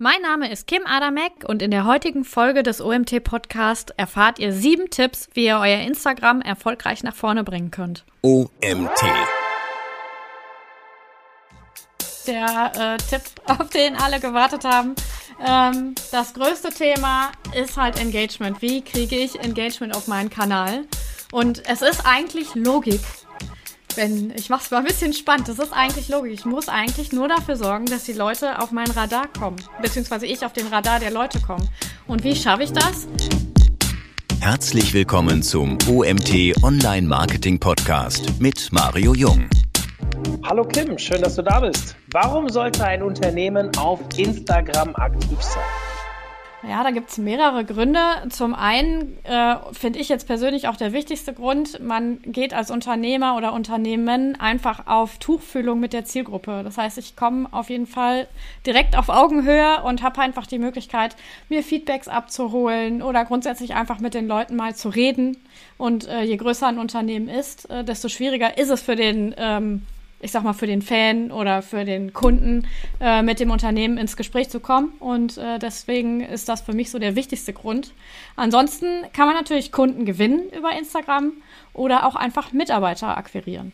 Mein Name ist Kim Adamek und in der heutigen Folge des OMT Podcast erfahrt ihr sieben Tipps, wie ihr euer Instagram erfolgreich nach vorne bringen könnt. OMT. Der äh, Tipp, auf den alle gewartet haben. Ähm, das größte Thema ist halt Engagement. Wie kriege ich Engagement auf meinen Kanal? Und es ist eigentlich Logik wenn ich mach's mal ein bisschen spannend. Das ist eigentlich logisch. Ich muss eigentlich nur dafür sorgen, dass die Leute auf mein Radar kommen, beziehungsweise ich auf den Radar der Leute komme. Und wie schaffe ich das? Herzlich willkommen zum OMT Online Marketing Podcast mit Mario Jung. Hallo Kim, schön, dass du da bist. Warum sollte ein Unternehmen auf Instagram aktiv sein? Ja, da gibt es mehrere Gründe. Zum einen äh, finde ich jetzt persönlich auch der wichtigste Grund, man geht als Unternehmer oder Unternehmen einfach auf Tuchfühlung mit der Zielgruppe. Das heißt, ich komme auf jeden Fall direkt auf Augenhöhe und habe einfach die Möglichkeit, mir Feedbacks abzuholen oder grundsätzlich einfach mit den Leuten mal zu reden. Und äh, je größer ein Unternehmen ist, äh, desto schwieriger ist es für den ähm, ich sag mal, für den Fan oder für den Kunden äh, mit dem Unternehmen ins Gespräch zu kommen. Und äh, deswegen ist das für mich so der wichtigste Grund. Ansonsten kann man natürlich Kunden gewinnen über Instagram oder auch einfach Mitarbeiter akquirieren.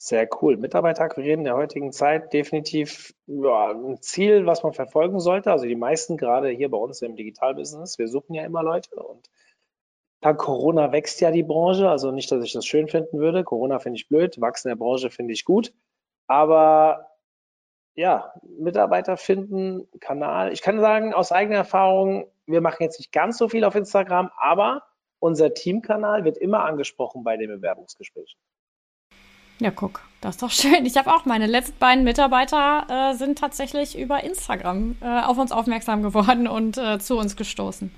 Sehr cool. Mitarbeiter akquirieren in der heutigen Zeit definitiv ja, ein Ziel, was man verfolgen sollte. Also die meisten gerade hier bei uns im Digitalbusiness, wir suchen ja immer Leute und Dank Corona wächst ja die Branche, also nicht, dass ich das schön finden würde. Corona finde ich blöd, Wachsen der Branche finde ich gut. Aber ja, Mitarbeiter finden, Kanal. Ich kann sagen, aus eigener Erfahrung, wir machen jetzt nicht ganz so viel auf Instagram, aber unser Teamkanal wird immer angesprochen bei den Bewerbungsgesprächen. Ja, guck, das ist doch schön. Ich habe auch meine letzten beiden Mitarbeiter äh, sind tatsächlich über Instagram äh, auf uns aufmerksam geworden und äh, zu uns gestoßen.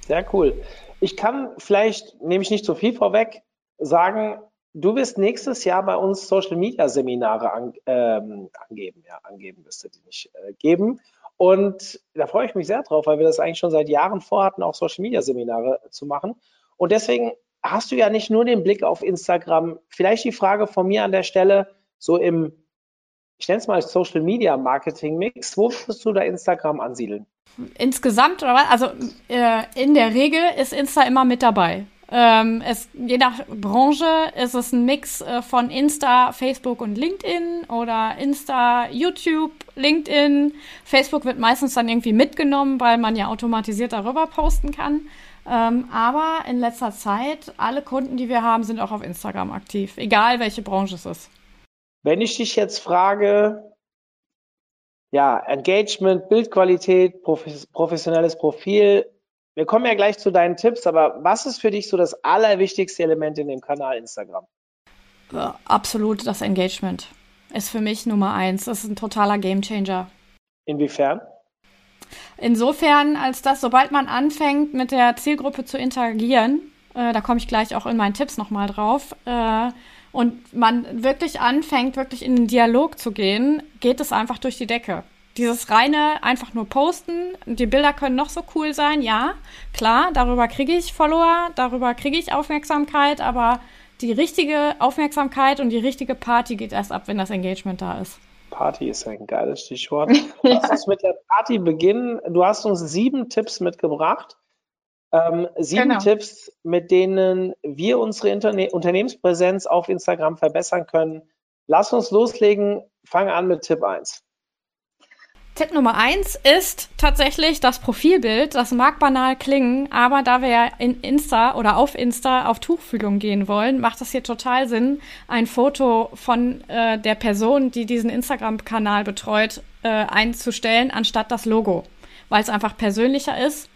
Sehr cool. Ich kann vielleicht, nehme ich nicht zu viel vorweg, sagen, du wirst nächstes Jahr bei uns Social Media Seminare an, ähm, angeben. Ja, angeben wirst du die nicht äh, geben. Und da freue ich mich sehr drauf, weil wir das eigentlich schon seit Jahren vorhatten, auch Social Media Seminare zu machen. Und deswegen hast du ja nicht nur den Blick auf Instagram. Vielleicht die Frage von mir an der Stelle, so im, ich nenne es mal Social Media Marketing Mix, wo würdest du da Instagram ansiedeln? Insgesamt, oder was? Also äh, in der Regel ist Insta immer mit dabei. Ähm, es, je nach Branche ist es ein Mix äh, von Insta, Facebook und LinkedIn oder Insta, YouTube, LinkedIn. Facebook wird meistens dann irgendwie mitgenommen, weil man ja automatisiert darüber posten kann. Ähm, aber in letzter Zeit, alle Kunden, die wir haben, sind auch auf Instagram aktiv, egal welche Branche es ist. Wenn ich dich jetzt frage, ja, Engagement, Bildqualität, professionelles Profil. Wir kommen ja gleich zu deinen Tipps, aber was ist für dich so das allerwichtigste Element in dem Kanal Instagram? Absolut das Engagement. Ist für mich Nummer eins. Das ist ein totaler Gamechanger. Inwiefern? Insofern, als dass, sobald man anfängt, mit der Zielgruppe zu interagieren, äh, da komme ich gleich auch in meinen Tipps nochmal drauf, äh, und man wirklich anfängt, wirklich in den Dialog zu gehen, geht es einfach durch die Decke. Dieses reine einfach nur posten, die Bilder können noch so cool sein, ja, klar, darüber kriege ich Follower, darüber kriege ich Aufmerksamkeit, aber die richtige Aufmerksamkeit und die richtige Party geht erst ab, wenn das Engagement da ist. Party ist ein geiles Stichwort. Lass uns mit der Party beginnen. Du hast uns sieben Tipps mitgebracht. Ähm, sieben genau. Tipps, mit denen wir unsere Interne Unternehmenspräsenz auf Instagram verbessern können. Lass uns loslegen. Fange an mit Tipp 1. Tipp Nummer 1 ist tatsächlich das Profilbild. Das mag banal klingen, aber da wir ja in Insta oder auf Insta auf Tuchfühlung gehen wollen, macht es hier total Sinn, ein Foto von äh, der Person, die diesen Instagram-Kanal betreut, äh, einzustellen, anstatt das Logo. Weil es einfach persönlicher ist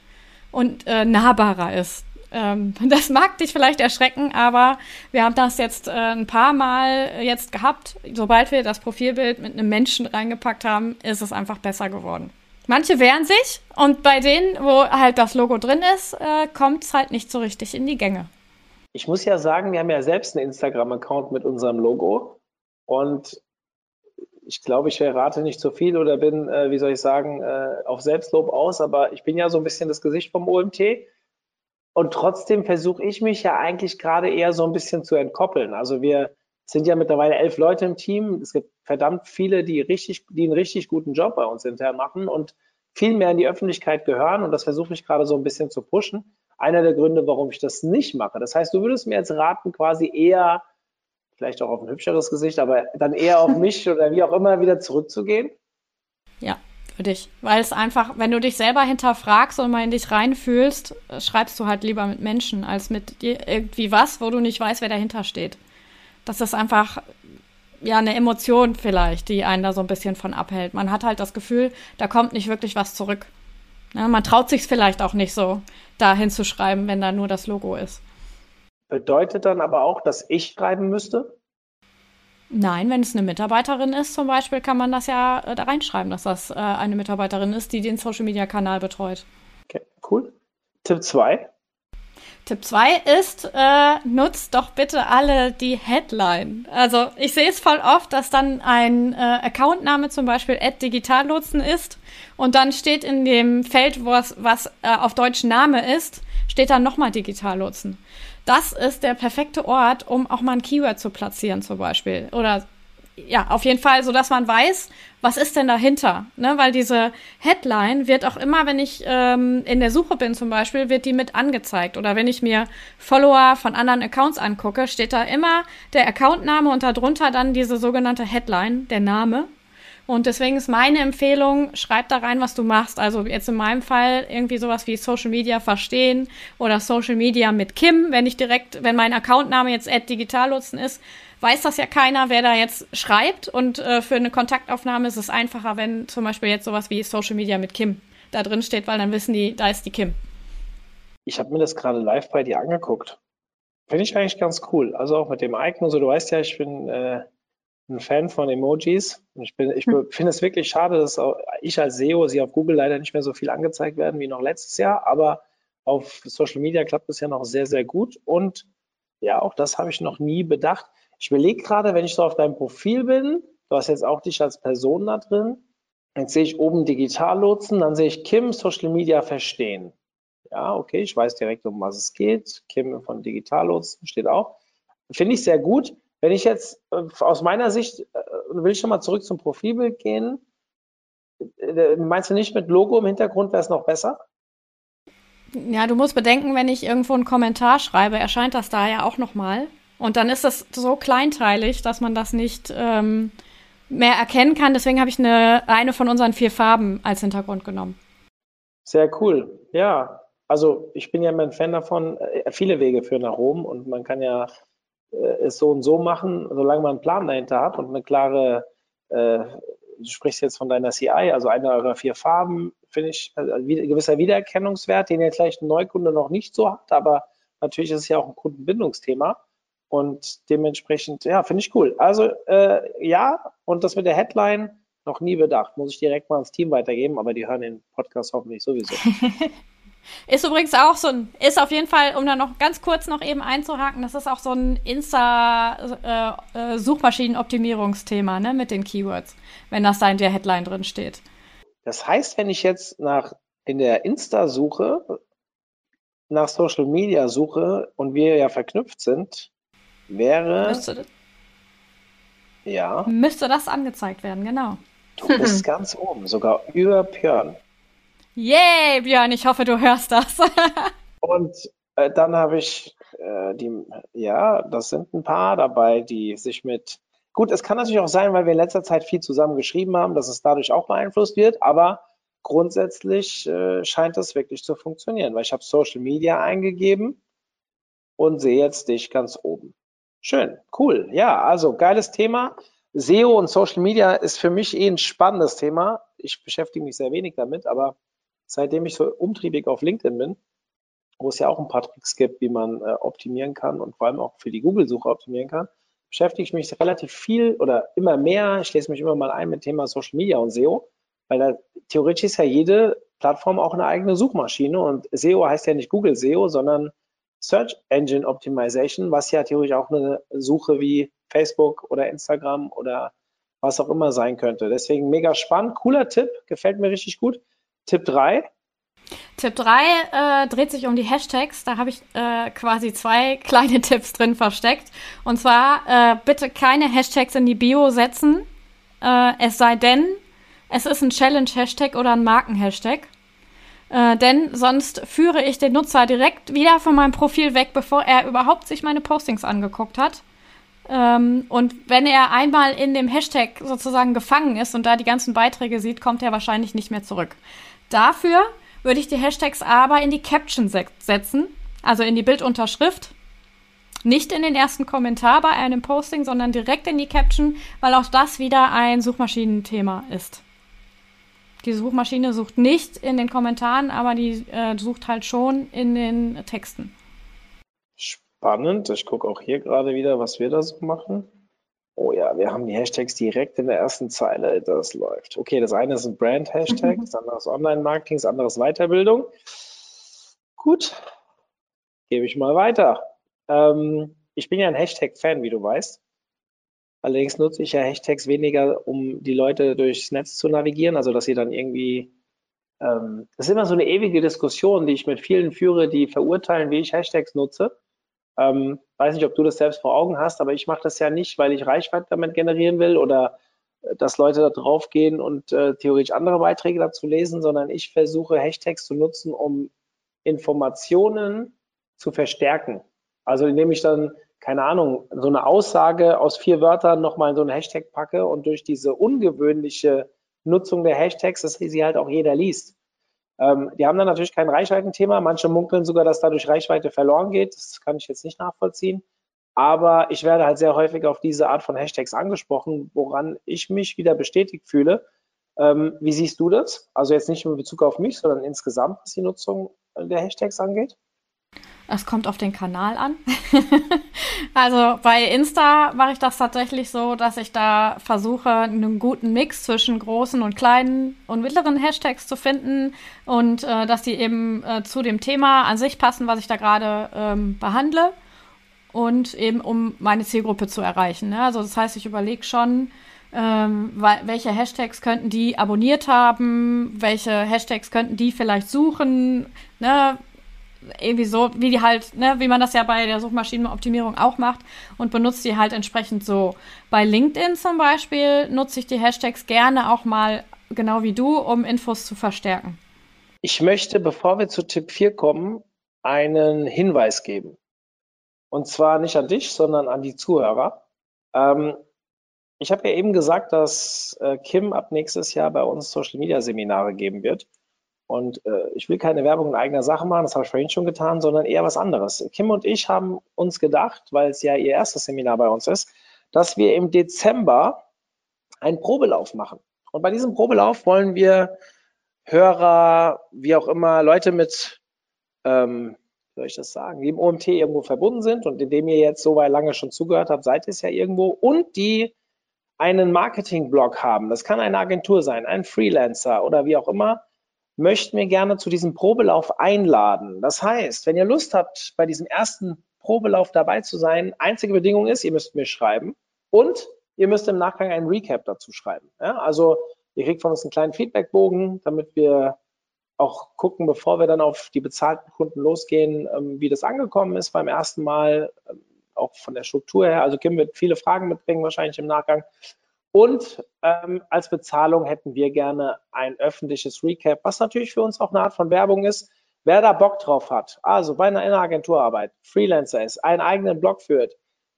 und äh, nahbarer ist. Ähm, das mag dich vielleicht erschrecken, aber wir haben das jetzt äh, ein paar Mal jetzt gehabt. Sobald wir das Profilbild mit einem Menschen reingepackt haben, ist es einfach besser geworden. Manche wehren sich und bei denen, wo halt das Logo drin ist, äh, kommt es halt nicht so richtig in die Gänge. Ich muss ja sagen, wir haben ja selbst einen Instagram-Account mit unserem Logo und ich glaube, ich verrate nicht zu viel oder bin, äh, wie soll ich sagen, äh, auf Selbstlob aus, aber ich bin ja so ein bisschen das Gesicht vom OMT. Und trotzdem versuche ich mich ja eigentlich gerade eher so ein bisschen zu entkoppeln. Also wir sind ja mittlerweile elf Leute im Team. Es gibt verdammt viele, die richtig, die einen richtig guten Job bei uns intern machen und viel mehr in die Öffentlichkeit gehören. Und das versuche ich gerade so ein bisschen zu pushen. Einer der Gründe, warum ich das nicht mache. Das heißt, du würdest mir jetzt raten, quasi eher, vielleicht auch auf ein hübscheres Gesicht, aber dann eher auf mich oder wie auch immer wieder zurückzugehen? Ja, für dich. Weil es einfach, wenn du dich selber hinterfragst und mal in dich reinfühlst, schreibst du halt lieber mit Menschen als mit irgendwie was, wo du nicht weißt, wer dahinter steht. Das ist einfach ja eine Emotion vielleicht, die einen da so ein bisschen von abhält. Man hat halt das Gefühl, da kommt nicht wirklich was zurück. Ja, man traut sich vielleicht auch nicht so, da hinzuschreiben, wenn da nur das Logo ist. Bedeutet dann aber auch, dass ich schreiben müsste? Nein, wenn es eine Mitarbeiterin ist zum Beispiel, kann man das ja äh, da reinschreiben, dass das äh, eine Mitarbeiterin ist, die den Social-Media-Kanal betreut. Okay, cool. Tipp 2. Tipp 2 ist, äh, nutzt doch bitte alle die Headline. Also ich sehe es voll oft, dass dann ein äh, Accountname zum Beispiel @digitallotsen ist und dann steht in dem Feld, was, was äh, auf Deutsch Name ist, steht dann nochmal Digitallotsen das ist der perfekte Ort, um auch mal ein Keyword zu platzieren zum Beispiel. Oder ja, auf jeden Fall, so dass man weiß, was ist denn dahinter? Ne? Weil diese Headline wird auch immer, wenn ich ähm, in der Suche bin zum Beispiel, wird die mit angezeigt. Oder wenn ich mir Follower von anderen Accounts angucke, steht da immer der Accountname und darunter dann diese sogenannte Headline, der Name. Und deswegen ist meine Empfehlung, schreib da rein, was du machst. Also jetzt in meinem Fall irgendwie sowas wie Social Media verstehen oder Social Media mit Kim. Wenn ich direkt, wenn mein Accountname jetzt Digitalnutzen ist, weiß das ja keiner, wer da jetzt schreibt. Und äh, für eine Kontaktaufnahme ist es einfacher, wenn zum Beispiel jetzt sowas wie Social Media mit Kim da drin steht, weil dann wissen die, da ist die Kim. Ich habe mir das gerade live bei dir angeguckt. Finde ich eigentlich ganz cool. Also auch mit dem Icon. So, du weißt ja, ich bin äh, ein Fan von Emojis. Ich, ich hm. finde es wirklich schade, dass auch ich als SEO sie auf Google leider nicht mehr so viel angezeigt werden wie noch letztes Jahr, aber auf Social Media klappt es ja noch sehr, sehr gut. Und ja, auch das habe ich noch nie bedacht. Ich überlege gerade, wenn ich so auf deinem Profil bin, du hast jetzt auch dich als Person da drin, jetzt sehe ich oben Digitallotsen, dann sehe ich Kim Social Media verstehen. Ja, okay, ich weiß direkt, um was es geht. Kim von Digitallotsen steht auch. Finde ich sehr gut. Wenn ich jetzt äh, aus meiner Sicht, äh, will ich schon mal zurück zum Profilbild gehen, äh, meinst du nicht mit Logo im Hintergrund wäre es noch besser? Ja, du musst bedenken, wenn ich irgendwo einen Kommentar schreibe, erscheint das da ja auch nochmal. Und dann ist das so kleinteilig, dass man das nicht ähm, mehr erkennen kann. Deswegen habe ich eine, eine von unseren vier Farben als Hintergrund genommen. Sehr cool. Ja, also ich bin ja immer ein Fan davon, viele Wege führen nach Rom und man kann ja äh, es so und so machen, solange man einen Plan dahinter hat und eine klare, äh, du sprichst jetzt von deiner CI, also einer eurer vier Farben, finde ich, also ein gewisser Wiedererkennungswert, den jetzt vielleicht ein Neukunde noch nicht so hat, aber natürlich ist es ja auch ein Kundenbindungsthema. Und dementsprechend, ja, finde ich cool. Also äh, ja, und das mit der Headline noch nie bedacht. Muss ich direkt mal ans Team weitergeben, aber die hören den Podcast hoffentlich sowieso. Ist übrigens auch so ein, ist auf jeden Fall, um da noch ganz kurz noch eben einzuhaken, das ist auch so ein Insta-Suchmaschinenoptimierungsthema, äh, äh, ne, mit den Keywords, wenn das da in der Headline drin steht. Das heißt, wenn ich jetzt nach, in der Insta-Suche, nach Social Media suche und wir ja verknüpft sind, wäre. Müsste, ja. Müsste das angezeigt werden, genau. Du bist ganz oben, sogar über Björn. Yay, Björn, ich hoffe, du hörst das. und äh, dann habe ich äh, die, ja, das sind ein paar dabei, die sich mit, gut, es kann natürlich auch sein, weil wir in letzter Zeit viel zusammen geschrieben haben, dass es dadurch auch beeinflusst wird, aber grundsätzlich äh, scheint das wirklich zu funktionieren, weil ich habe Social Media eingegeben und sehe jetzt dich ganz oben. Schön, cool. Ja, also geiles Thema. SEO und Social Media ist für mich eh ein spannendes Thema. Ich beschäftige mich sehr wenig damit, aber seitdem ich so umtriebig auf LinkedIn bin, wo es ja auch ein paar Tricks gibt, wie man äh, optimieren kann und vor allem auch für die Google-Suche optimieren kann, beschäftige ich mich relativ viel oder immer mehr, ich lese mich immer mal ein mit Thema Social Media und SEO, weil da theoretisch ist ja jede Plattform auch eine eigene Suchmaschine und SEO heißt ja nicht Google SEO, sondern Search Engine Optimization, was ja theoretisch auch eine Suche wie Facebook oder Instagram oder was auch immer sein könnte. Deswegen mega spannend, cooler Tipp, gefällt mir richtig gut. Tipp 3. Tipp 3 äh, dreht sich um die Hashtags. Da habe ich äh, quasi zwei kleine Tipps drin versteckt. Und zwar äh, bitte keine Hashtags in die Bio setzen. Äh, es sei denn, es ist ein Challenge-Hashtag oder ein Marken-Hashtag. Äh, denn sonst führe ich den Nutzer direkt wieder von meinem Profil weg, bevor er überhaupt sich meine Postings angeguckt hat. Ähm, und wenn er einmal in dem Hashtag sozusagen gefangen ist und da die ganzen Beiträge sieht, kommt er wahrscheinlich nicht mehr zurück. Dafür würde ich die Hashtags aber in die Caption setzen, also in die Bildunterschrift. Nicht in den ersten Kommentar bei einem Posting, sondern direkt in die Caption, weil auch das wieder ein Suchmaschinenthema ist. Die Suchmaschine sucht nicht in den Kommentaren, aber die äh, sucht halt schon in den Texten. Spannend. Ich gucke auch hier gerade wieder, was wir da so machen. Oh ja, wir haben die Hashtags direkt in der ersten Zeile. Das läuft. Okay, das eine ist ein Brand-Hashtag, mhm. das andere ist Online-Marketing, das andere ist Weiterbildung. Gut, gebe ich mal weiter. Ähm, ich bin ja ein Hashtag-Fan, wie du weißt. Allerdings nutze ich ja Hashtags weniger, um die Leute durchs Netz zu navigieren, also dass sie dann irgendwie ähm, das ist immer so eine ewige Diskussion, die ich mit vielen führe, die verurteilen, wie ich Hashtags nutze. Ähm, weiß nicht, ob du das selbst vor Augen hast, aber ich mache das ja nicht, weil ich Reichweite damit generieren will oder äh, dass Leute da drauf gehen und äh, theoretisch andere Beiträge dazu lesen, sondern ich versuche Hashtags zu nutzen, um Informationen zu verstärken. Also indem ich dann, keine Ahnung, so eine Aussage aus vier Wörtern nochmal in so einen Hashtag packe und durch diese ungewöhnliche Nutzung der Hashtags, dass sie halt auch jeder liest. Ähm, die haben dann natürlich kein Reichweitenthema. Manche munkeln sogar, dass dadurch Reichweite verloren geht. Das kann ich jetzt nicht nachvollziehen. Aber ich werde halt sehr häufig auf diese Art von Hashtags angesprochen, woran ich mich wieder bestätigt fühle. Ähm, wie siehst du das? Also jetzt nicht in Bezug auf mich, sondern insgesamt, was die Nutzung der Hashtags angeht? Es kommt auf den Kanal an. also bei Insta mache ich das tatsächlich so, dass ich da versuche, einen guten Mix zwischen großen und kleinen und mittleren Hashtags zu finden und äh, dass die eben äh, zu dem Thema an sich passen, was ich da gerade ähm, behandle und eben um meine Zielgruppe zu erreichen. Ne? Also das heißt, ich überlege schon, ähm, welche Hashtags könnten die abonniert haben, welche Hashtags könnten die vielleicht suchen, ne? Irgendwie so, wie die halt, ne, wie man das ja bei der Suchmaschinenoptimierung auch macht und benutzt die halt entsprechend so. Bei LinkedIn zum Beispiel nutze ich die Hashtags gerne auch mal, genau wie du, um Infos zu verstärken. Ich möchte, bevor wir zu Tipp 4 kommen, einen Hinweis geben. Und zwar nicht an dich, sondern an die Zuhörer. Ähm, ich habe ja eben gesagt, dass äh, Kim ab nächstes Jahr bei uns Social Media Seminare geben wird. Und äh, ich will keine Werbung in eigener Sache machen, das habe ich vorhin schon getan, sondern eher was anderes. Kim und ich haben uns gedacht, weil es ja ihr erstes Seminar bei uns ist, dass wir im Dezember einen Probelauf machen. Und bei diesem Probelauf wollen wir Hörer, wie auch immer, Leute mit, ähm, wie soll ich das sagen, die im OMT irgendwo verbunden sind und indem ihr jetzt so weit lange schon zugehört habt, seid ihr es ja irgendwo und die einen Marketing-Blog haben. Das kann eine Agentur sein, ein Freelancer oder wie auch immer möchten wir gerne zu diesem Probelauf einladen. Das heißt, wenn ihr Lust habt, bei diesem ersten Probelauf dabei zu sein, einzige Bedingung ist, ihr müsst mir schreiben und ihr müsst im Nachgang einen Recap dazu schreiben. Ja, also ihr kriegt von uns einen kleinen Feedbackbogen, damit wir auch gucken, bevor wir dann auf die bezahlten Kunden losgehen, ähm, wie das angekommen ist beim ersten Mal, ähm, auch von der Struktur her. Also Kim wird viele Fragen mitbringen wahrscheinlich im Nachgang. Und ähm, als Bezahlung hätten wir gerne ein öffentliches Recap, was natürlich für uns auch eine Art von Werbung ist. Wer da Bock drauf hat, also bei einer Agenturarbeit, Freelancer ist, einen eigenen Blog führt,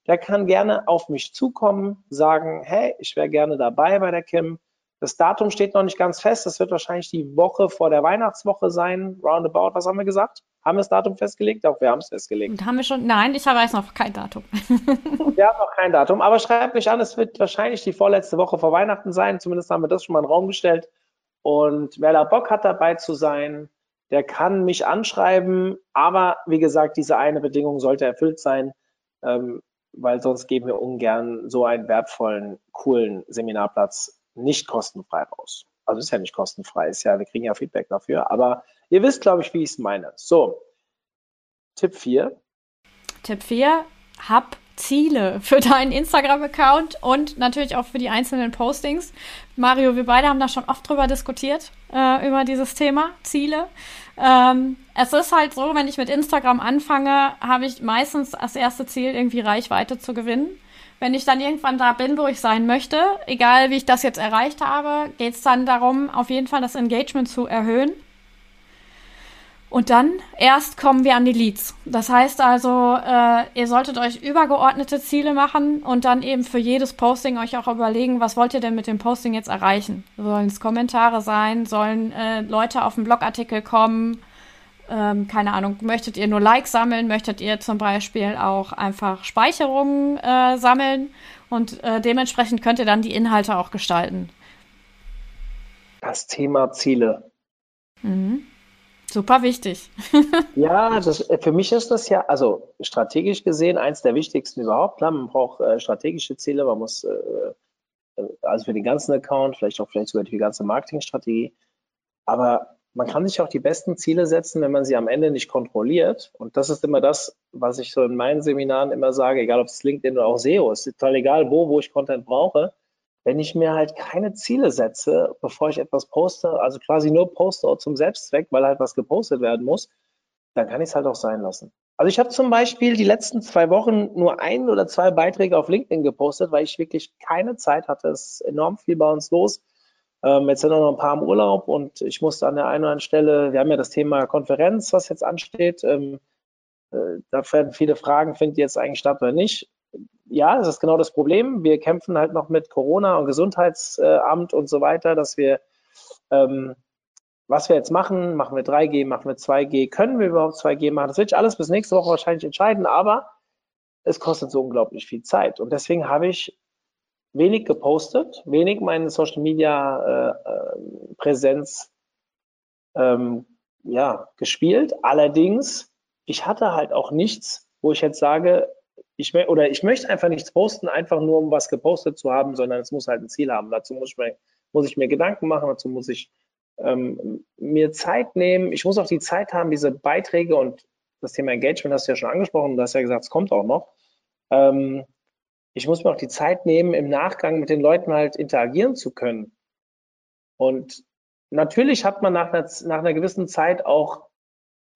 der kann gerne auf mich zukommen, sagen, hey, ich wäre gerne dabei bei der Kim. Das Datum steht noch nicht ganz fest. Das wird wahrscheinlich die Woche vor der Weihnachtswoche sein. Roundabout, was haben wir gesagt? Haben wir das Datum festgelegt? Auch wir haben es festgelegt. Und haben wir schon? Nein, ich weiß noch kein Datum. wir haben noch kein Datum, aber schreibt mich an, es wird wahrscheinlich die vorletzte Woche vor Weihnachten sein. Zumindest haben wir das schon mal in den Raum gestellt. Und wer da Bock hat, dabei zu sein, der kann mich anschreiben. Aber wie gesagt, diese eine Bedingung sollte erfüllt sein, ähm, weil sonst geben wir ungern so einen wertvollen, coolen Seminarplatz nicht kostenfrei raus. Also ist ja nicht kostenfrei, ist ja, wir kriegen ja Feedback dafür, aber ihr wisst, glaube ich, wie ich es meine. So, Tipp 4. Tipp 4, hab Ziele für deinen Instagram-Account und natürlich auch für die einzelnen Postings. Mario, wir beide haben da schon oft drüber diskutiert, äh, über dieses Thema, Ziele. Ähm, es ist halt so, wenn ich mit Instagram anfange, habe ich meistens das erste Ziel, irgendwie Reichweite zu gewinnen. Wenn ich dann irgendwann da bin, wo ich sein möchte, egal wie ich das jetzt erreicht habe, geht es dann darum, auf jeden Fall das Engagement zu erhöhen. Und dann erst kommen wir an die Leads. Das heißt also, äh, ihr solltet euch übergeordnete Ziele machen und dann eben für jedes Posting euch auch überlegen, was wollt ihr denn mit dem Posting jetzt erreichen? Sollen es Kommentare sein? Sollen äh, Leute auf den Blogartikel kommen? Ähm, keine Ahnung, möchtet ihr nur Likes sammeln, möchtet ihr zum Beispiel auch einfach Speicherungen äh, sammeln und äh, dementsprechend könnt ihr dann die Inhalte auch gestalten. Das Thema Ziele. Mhm. Super wichtig. ja, das, äh, für mich ist das ja, also strategisch gesehen, eins der wichtigsten überhaupt. Klar, man braucht äh, strategische Ziele, man muss, äh, äh also für den ganzen Account, vielleicht auch vielleicht sogar die ganze Marketingstrategie. Aber man kann sich auch die besten Ziele setzen, wenn man sie am Ende nicht kontrolliert. Und das ist immer das, was ich so in meinen Seminaren immer sage, egal ob es LinkedIn oder auch SEO, ist total egal, wo, wo ich Content brauche. Wenn ich mir halt keine Ziele setze, bevor ich etwas poste, also quasi nur poste zum Selbstzweck, weil halt was gepostet werden muss, dann kann ich es halt auch sein lassen. Also ich habe zum Beispiel die letzten zwei Wochen nur ein oder zwei Beiträge auf LinkedIn gepostet, weil ich wirklich keine Zeit hatte. Es ist enorm viel bei uns los ähm, jetzt sind auch noch ein paar im Urlaub und ich musste an der einen oder anderen Stelle, wir haben ja das Thema Konferenz, was jetzt ansteht. Ähm, äh, da werden viele Fragen, findet jetzt eigentlich statt oder nicht? Ja, das ist genau das Problem. Wir kämpfen halt noch mit Corona und Gesundheitsamt und so weiter, dass wir, ähm, was wir jetzt machen, machen wir 3G, machen wir 2G, können wir überhaupt 2G machen? Das wird sich alles bis nächste Woche wahrscheinlich entscheiden, aber es kostet so unglaublich viel Zeit. Und deswegen habe ich wenig gepostet, wenig meine Social Media äh, äh, Präsenz ähm, ja, gespielt. Allerdings, ich hatte halt auch nichts, wo ich jetzt sage, ich oder ich möchte einfach nichts posten, einfach nur um was gepostet zu haben, sondern es muss halt ein Ziel haben. Dazu muss ich mir, muss ich mir Gedanken machen, dazu muss ich ähm, mir Zeit nehmen. Ich muss auch die Zeit haben, diese Beiträge und das Thema Engagement hast du ja schon angesprochen, du hast ja gesagt, es kommt auch noch. Ähm, ich muss mir auch die Zeit nehmen, im Nachgang mit den Leuten halt interagieren zu können. Und natürlich hat man nach einer, nach einer gewissen Zeit auch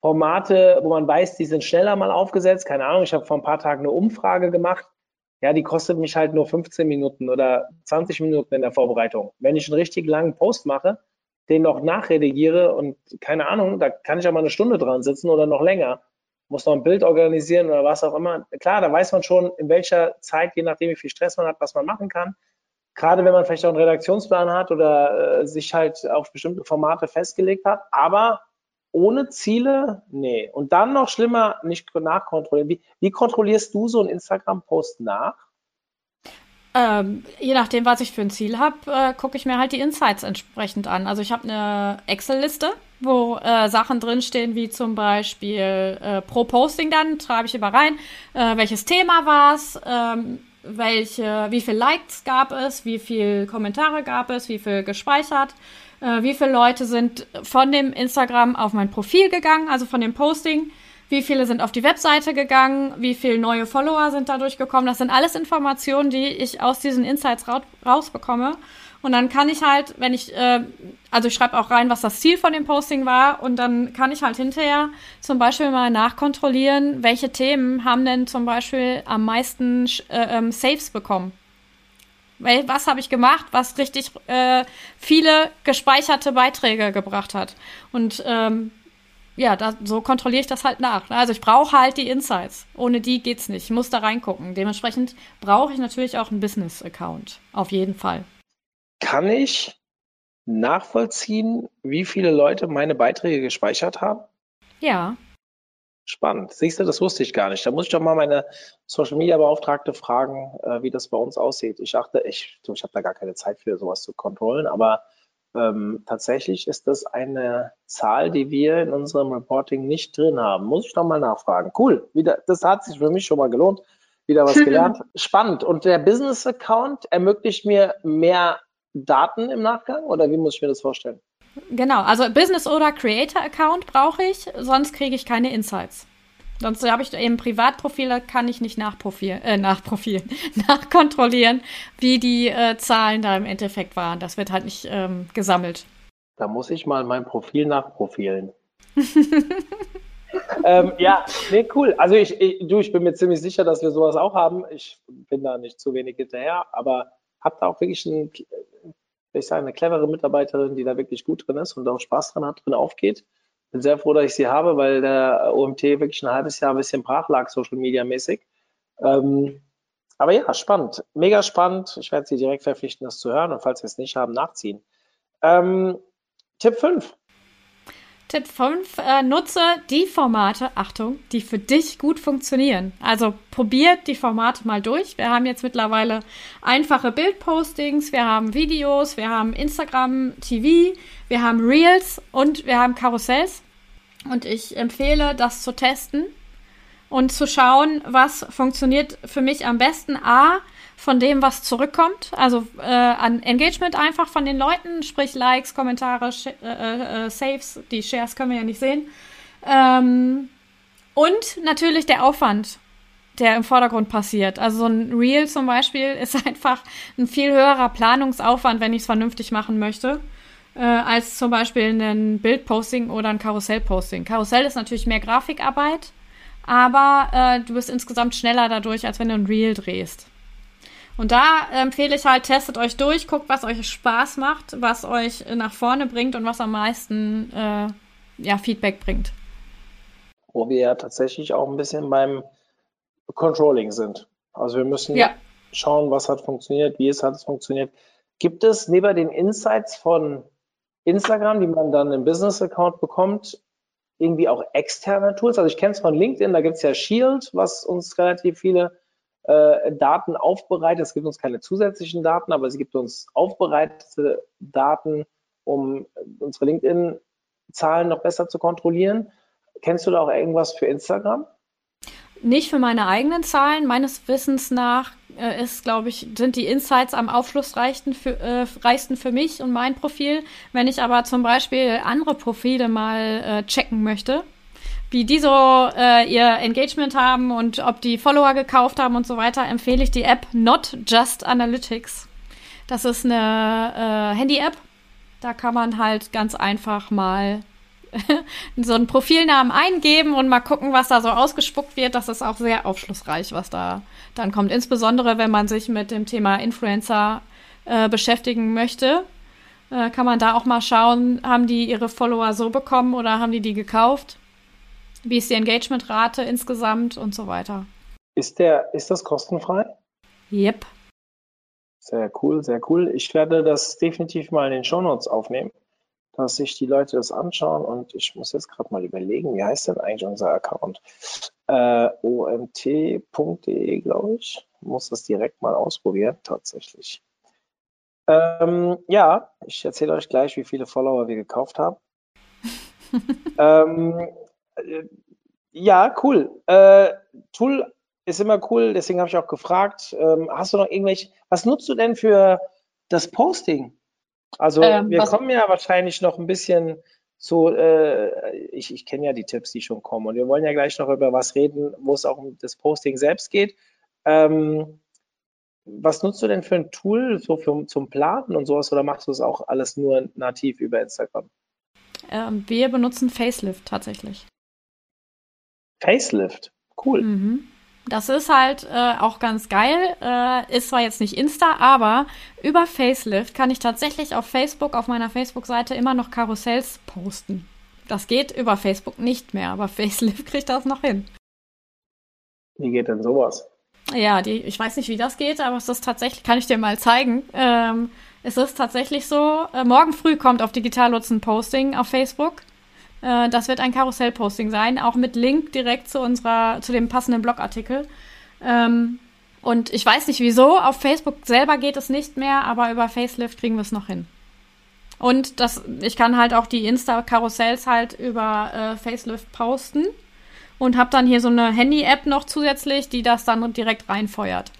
Formate, wo man weiß, die sind schneller mal aufgesetzt. Keine Ahnung, ich habe vor ein paar Tagen eine Umfrage gemacht. Ja, die kostet mich halt nur 15 Minuten oder 20 Minuten in der Vorbereitung. Wenn ich einen richtig langen Post mache, den noch nachredigiere und keine Ahnung, da kann ich auch mal eine Stunde dran sitzen oder noch länger muss noch ein Bild organisieren oder was auch immer. Klar, da weiß man schon, in welcher Zeit, je nachdem, wie viel Stress man hat, was man machen kann. Gerade wenn man vielleicht auch einen Redaktionsplan hat oder äh, sich halt auf bestimmte Formate festgelegt hat. Aber ohne Ziele, nee. Und dann noch schlimmer, nicht nachkontrollieren. Wie, wie kontrollierst du so einen Instagram-Post nach? Ähm, je nachdem, was ich für ein Ziel habe, äh, gucke ich mir halt die Insights entsprechend an. Also ich habe eine Excel-Liste wo äh, Sachen drinstehen, wie zum Beispiel äh, pro Posting dann, schreibe ich immer rein, äh, welches Thema war es, ähm, welche, wie viel Likes gab es, wie viel Kommentare gab es, wie viel gespeichert, äh, wie viele Leute sind von dem Instagram auf mein Profil gegangen, also von dem Posting, wie viele sind auf die Webseite gegangen, wie viele neue Follower sind dadurch gekommen. Das sind alles Informationen, die ich aus diesen Insights ra rausbekomme. Und dann kann ich halt, wenn ich, äh, also ich schreibe auch rein, was das Ziel von dem Posting war und dann kann ich halt hinterher zum Beispiel mal nachkontrollieren, welche Themen haben denn zum Beispiel am meisten äh, ähm, Saves bekommen. Was habe ich gemacht, was richtig äh, viele gespeicherte Beiträge gebracht hat. Und ähm, ja, da, so kontrolliere ich das halt nach. Also ich brauche halt die Insights. Ohne die geht's nicht. Ich muss da reingucken. Dementsprechend brauche ich natürlich auch einen Business-Account. Auf jeden Fall. Kann ich nachvollziehen, wie viele Leute meine Beiträge gespeichert haben? Ja. Spannend. Siehst du, das wusste ich gar nicht. Da muss ich doch mal meine Social Media Beauftragte fragen, äh, wie das bei uns aussieht. Ich dachte, ich, ich habe da gar keine Zeit für sowas zu kontrollen, aber ähm, tatsächlich ist das eine Zahl, die wir in unserem Reporting nicht drin haben. Muss ich doch mal nachfragen. Cool. Wieder, das hat sich für mich schon mal gelohnt. Wieder was gelernt. Spannend. Und der Business Account ermöglicht mir mehr Daten im Nachgang oder wie muss ich mir das vorstellen? Genau, also Business oder Creator Account brauche ich, sonst kriege ich keine Insights. Sonst habe ich eben Privatprofil, da kann ich nicht nachprofilen, äh, nachkontrollieren, wie die äh, Zahlen da im Endeffekt waren. Das wird halt nicht ähm, gesammelt. Da muss ich mal mein Profil nachprofilen. ähm, ja, nee, cool. Also ich, ich, du, ich bin mir ziemlich sicher, dass wir sowas auch haben. Ich bin da nicht zu wenig hinterher, aber habe da auch wirklich ein, ich sagen, eine clevere Mitarbeiterin, die da wirklich gut drin ist und auch Spaß dran hat, drin aufgeht. Bin sehr froh, dass ich sie habe, weil der OMT wirklich ein halbes Jahr ein bisschen brach lag, Social Media mäßig. Ähm, aber ja, spannend. Mega spannend. Ich werde Sie direkt verpflichten, das zu hören und falls Sie es nicht haben, nachziehen. Ähm, Tipp 5. Tipp 5, äh, nutze die Formate, Achtung, die für dich gut funktionieren. Also probiert die Formate mal durch. Wir haben jetzt mittlerweile einfache Bildpostings, wir haben Videos, wir haben Instagram TV, wir haben Reels und wir haben Karussells. Und ich empfehle, das zu testen und zu schauen, was funktioniert für mich am besten. A, von dem, was zurückkommt, also äh, an Engagement einfach von den Leuten, sprich Likes, Kommentare, äh, äh, Saves, die Shares können wir ja nicht sehen. Ähm, und natürlich der Aufwand, der im Vordergrund passiert. Also so ein Reel zum Beispiel ist einfach ein viel höherer Planungsaufwand, wenn ich es vernünftig machen möchte, äh, als zum Beispiel ein Bildposting oder ein Karussellposting. Karussell ist natürlich mehr Grafikarbeit, aber äh, du bist insgesamt schneller dadurch, als wenn du ein Reel drehst. Und da empfehle ich halt, testet euch durch, guckt, was euch Spaß macht, was euch nach vorne bringt und was am meisten äh, ja, Feedback bringt. Wo wir ja tatsächlich auch ein bisschen beim Controlling sind. Also wir müssen ja. schauen, was hat funktioniert, wie es hat funktioniert. Gibt es neben den Insights von Instagram, die man dann im Business-Account bekommt, irgendwie auch externe Tools? Also ich kenne es von LinkedIn, da gibt es ja Shield, was uns relativ viele äh, Daten aufbereitet. Es gibt uns keine zusätzlichen Daten, aber es gibt uns aufbereitete Daten, um unsere LinkedIn-Zahlen noch besser zu kontrollieren. Kennst du da auch irgendwas für Instagram? Nicht für meine eigenen Zahlen. Meines Wissens nach äh, ist, glaube ich, sind die Insights am aufschlussreichsten für, äh, reichsten für mich und mein Profil. Wenn ich aber zum Beispiel andere Profile mal äh, checken möchte, wie die so äh, ihr Engagement haben und ob die Follower gekauft haben und so weiter, empfehle ich die App Not Just Analytics. Das ist eine äh, Handy-App. Da kann man halt ganz einfach mal so einen Profilnamen eingeben und mal gucken, was da so ausgespuckt wird. Das ist auch sehr aufschlussreich, was da dann kommt. Insbesondere, wenn man sich mit dem Thema Influencer äh, beschäftigen möchte, äh, kann man da auch mal schauen, haben die ihre Follower so bekommen oder haben die die gekauft? Wie ist die Engagementrate insgesamt und so weiter? Ist, der, ist das kostenfrei? Yep. Sehr cool, sehr cool. Ich werde das definitiv mal in den Shownotes aufnehmen, dass sich die Leute das anschauen und ich muss jetzt gerade mal überlegen, wie heißt denn eigentlich unser Account? Äh, omt.de, glaube ich. Muss das direkt mal ausprobieren, tatsächlich. Ähm, ja, ich erzähle euch gleich, wie viele Follower wir gekauft haben. ähm, äh, ja, cool. Äh, Tool ist immer cool, deswegen habe ich auch gefragt, ähm, hast du noch irgendwelche, was nutzt du denn für das Posting? Also ähm, wir kommen ja wahrscheinlich noch ein bisschen zu, äh, ich, ich kenne ja die Tipps, die schon kommen und wir wollen ja gleich noch über was reden, wo es auch um das Posting selbst geht. Ähm, was nutzt du denn für ein Tool so für, zum Planen und sowas oder machst du das auch alles nur nativ über Instagram? Ähm, wir benutzen Facelift tatsächlich. Facelift. Cool. Mhm. Das ist halt äh, auch ganz geil. Äh, ist zwar jetzt nicht Insta, aber über Facelift kann ich tatsächlich auf Facebook, auf meiner Facebook-Seite immer noch Karussells posten. Das geht über Facebook nicht mehr, aber Facelift kriegt das noch hin. Wie geht denn sowas? Ja, die, ich weiß nicht, wie das geht, aber es ist tatsächlich, kann ich dir mal zeigen. Ähm, es ist tatsächlich so, äh, morgen früh kommt auf Digital ein Posting auf Facebook. Äh, das wird ein Karussell-Posting sein, auch mit Link direkt zu unserer, zu dem passenden Blogartikel. Ähm, und ich weiß nicht wieso, auf Facebook selber geht es nicht mehr, aber über Facelift kriegen wir es noch hin. Und das, ich kann halt auch die Insta-Karussells halt über äh, Facelift posten und habe dann hier so eine Handy-App noch zusätzlich, die das dann direkt reinfeuert.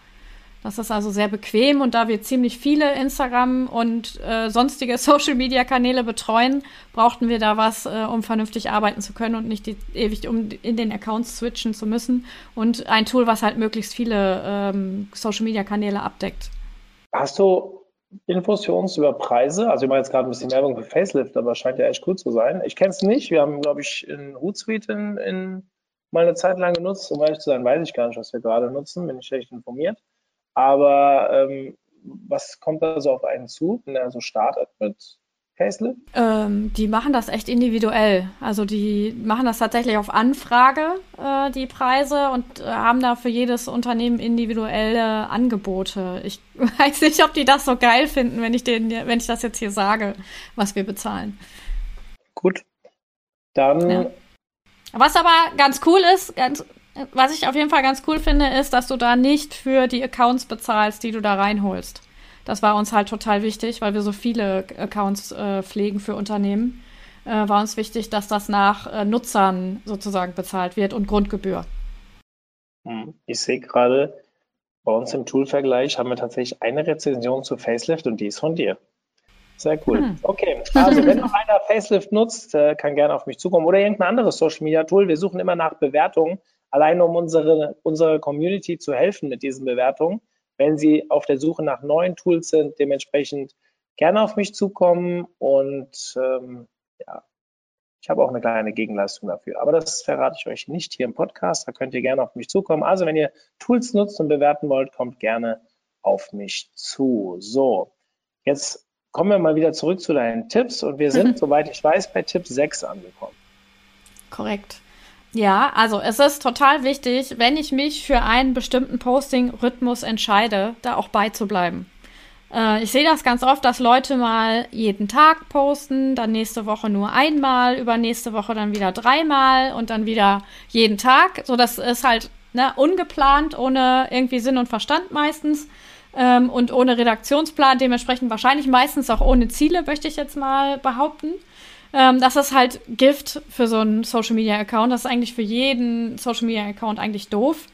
Das ist also sehr bequem und da wir ziemlich viele Instagram und äh, sonstige Social-Media-Kanäle betreuen, brauchten wir da was, äh, um vernünftig arbeiten zu können und nicht die, ewig um in den Accounts switchen zu müssen. Und ein Tool, was halt möglichst viele ähm, Social-Media-Kanäle abdeckt. Hast du Infos für uns über Preise? Also ich mache jetzt gerade ein bisschen Werbung für Facelift, aber scheint ja echt gut zu sein. Ich kenne es nicht. Wir haben, glaube ich, in Hootsuite in, in mal eine Zeit lang genutzt. Um ehrlich zu sein, weiß ich gar nicht, was wir gerade nutzen. Bin ich schlecht informiert. Aber ähm, was kommt da so auf einen zu, wenn er so startet mit Facelift? Ähm, die machen das echt individuell. Also die machen das tatsächlich auf Anfrage, äh, die Preise, und äh, haben da für jedes Unternehmen individuelle Angebote. Ich weiß nicht, ob die das so geil finden, wenn ich, den, wenn ich das jetzt hier sage, was wir bezahlen. Gut. Dann. Ja. Was aber ganz cool ist, ganz, was ich auf jeden Fall ganz cool finde, ist, dass du da nicht für die Accounts bezahlst, die du da reinholst. Das war uns halt total wichtig, weil wir so viele Accounts äh, pflegen für Unternehmen. Äh, war uns wichtig, dass das nach äh, Nutzern sozusagen bezahlt wird und Grundgebühr. Hm, ich sehe gerade, bei uns im Tool-Vergleich haben wir tatsächlich eine Rezension zu Facelift und die ist von dir. Sehr cool. Hm. Okay, also wenn noch einer Facelift nutzt, äh, kann gerne auf mich zukommen oder irgendein anderes Social Media Tool. Wir suchen immer nach Bewertungen allein um unsere, unsere Community zu helfen mit diesen Bewertungen, wenn Sie auf der Suche nach neuen Tools sind, dementsprechend gerne auf mich zukommen und ähm, ja, ich habe auch eine kleine Gegenleistung dafür. Aber das verrate ich euch nicht hier im Podcast. Da könnt ihr gerne auf mich zukommen. Also wenn ihr Tools nutzt und bewerten wollt, kommt gerne auf mich zu. So, jetzt kommen wir mal wieder zurück zu deinen Tipps und wir sind, soweit ich weiß, bei Tipp 6 angekommen. Korrekt. Ja, also es ist total wichtig, wenn ich mich für einen bestimmten Posting-Rhythmus entscheide, da auch beizubleiben. Äh, ich sehe das ganz oft, dass Leute mal jeden Tag posten, dann nächste Woche nur einmal, übernächste Woche dann wieder dreimal und dann wieder jeden Tag. So, das ist halt ne, ungeplant, ohne irgendwie Sinn und Verstand meistens ähm, und ohne Redaktionsplan, dementsprechend wahrscheinlich meistens auch ohne Ziele, möchte ich jetzt mal behaupten. Ähm, das ist halt Gift für so einen Social Media Account. Das ist eigentlich für jeden Social Media Account eigentlich doof.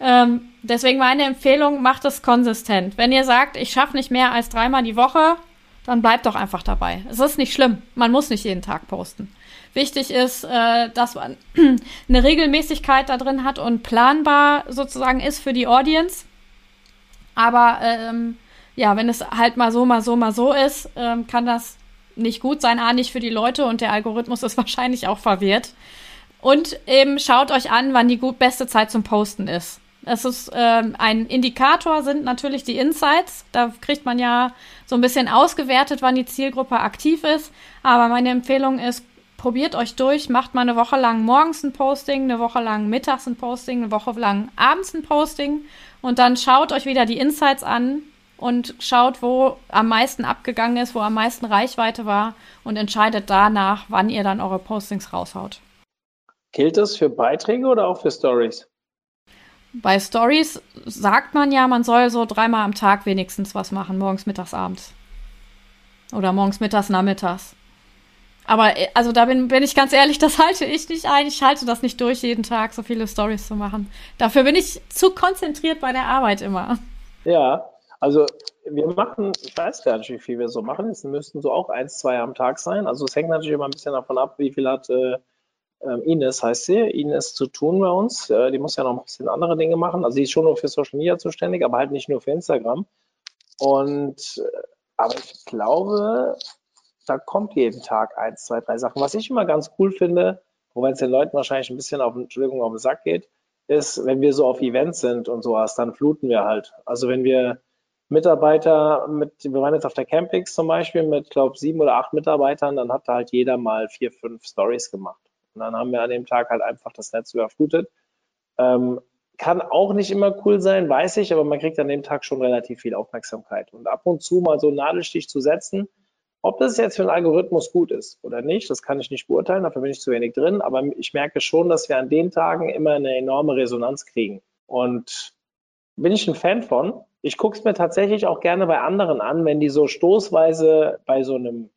Ähm, deswegen meine Empfehlung, macht es konsistent. Wenn ihr sagt, ich schaffe nicht mehr als dreimal die Woche, dann bleibt doch einfach dabei. Es ist nicht schlimm. Man muss nicht jeden Tag posten. Wichtig ist, äh, dass man eine Regelmäßigkeit da drin hat und planbar sozusagen ist für die Audience. Aber ähm, ja, wenn es halt mal so, mal so, mal so ist, ähm, kann das nicht gut sein, A, nicht für die Leute und der Algorithmus ist wahrscheinlich auch verwirrt. Und eben schaut euch an, wann die gut beste Zeit zum Posten ist. Es ist ähm, ein Indikator, sind natürlich die Insights. Da kriegt man ja so ein bisschen ausgewertet, wann die Zielgruppe aktiv ist. Aber meine Empfehlung ist, probiert euch durch, macht mal eine Woche lang morgens ein Posting, eine Woche lang mittags ein Posting, eine Woche lang abends ein Posting und dann schaut euch wieder die Insights an und schaut, wo am meisten abgegangen ist, wo am meisten Reichweite war und entscheidet danach, wann ihr dann eure Postings raushaut. Gilt das für Beiträge oder auch für Stories? Bei Stories sagt man ja, man soll so dreimal am Tag wenigstens was machen, morgens, mittags, abends. Oder morgens, mittags, nachmittags. Aber äh, also da bin, bin ich ganz ehrlich, das halte ich nicht ein. Ich halte das nicht durch, jeden Tag so viele Stories zu machen. Dafür bin ich zu konzentriert bei der Arbeit immer. Ja, also wir machen, ich weiß gar nicht, wie viel wir so machen. Es müssten so auch eins, zwei am Tag sein. Also es hängt natürlich immer ein bisschen davon ab, wie viel hat äh, ähm, Ines, heißt sie, Ines zu tun bei uns. Äh, die muss ja noch ein bisschen andere Dinge machen. Also sie ist schon nur für Social Media zuständig, aber halt nicht nur für Instagram. Und äh, aber ich glaube, da kommt jeden Tag eins, zwei, drei Sachen. Was ich immer ganz cool finde, wobei es den Leuten wahrscheinlich ein bisschen auf, Entschuldigung, auf den Sack geht, ist, wenn wir so auf Events sind und sowas, dann fluten wir halt. Also wenn wir Mitarbeiter mit, wir waren jetzt auf der Campix zum Beispiel mit, glaube sieben oder acht Mitarbeitern, dann hat da halt jeder mal vier, fünf Stories gemacht. Und dann haben wir an dem Tag halt einfach das Netz überflutet. Ähm, kann auch nicht immer cool sein, weiß ich, aber man kriegt an dem Tag schon relativ viel Aufmerksamkeit. Und ab und zu mal so einen Nadelstich zu setzen, ob das jetzt für einen Algorithmus gut ist oder nicht, das kann ich nicht beurteilen, dafür bin ich zu wenig drin, aber ich merke schon, dass wir an den Tagen immer eine enorme Resonanz kriegen. Und bin ich ein Fan von, ich gucke es mir tatsächlich auch gerne bei anderen an, wenn die so stoßweise bei so einem,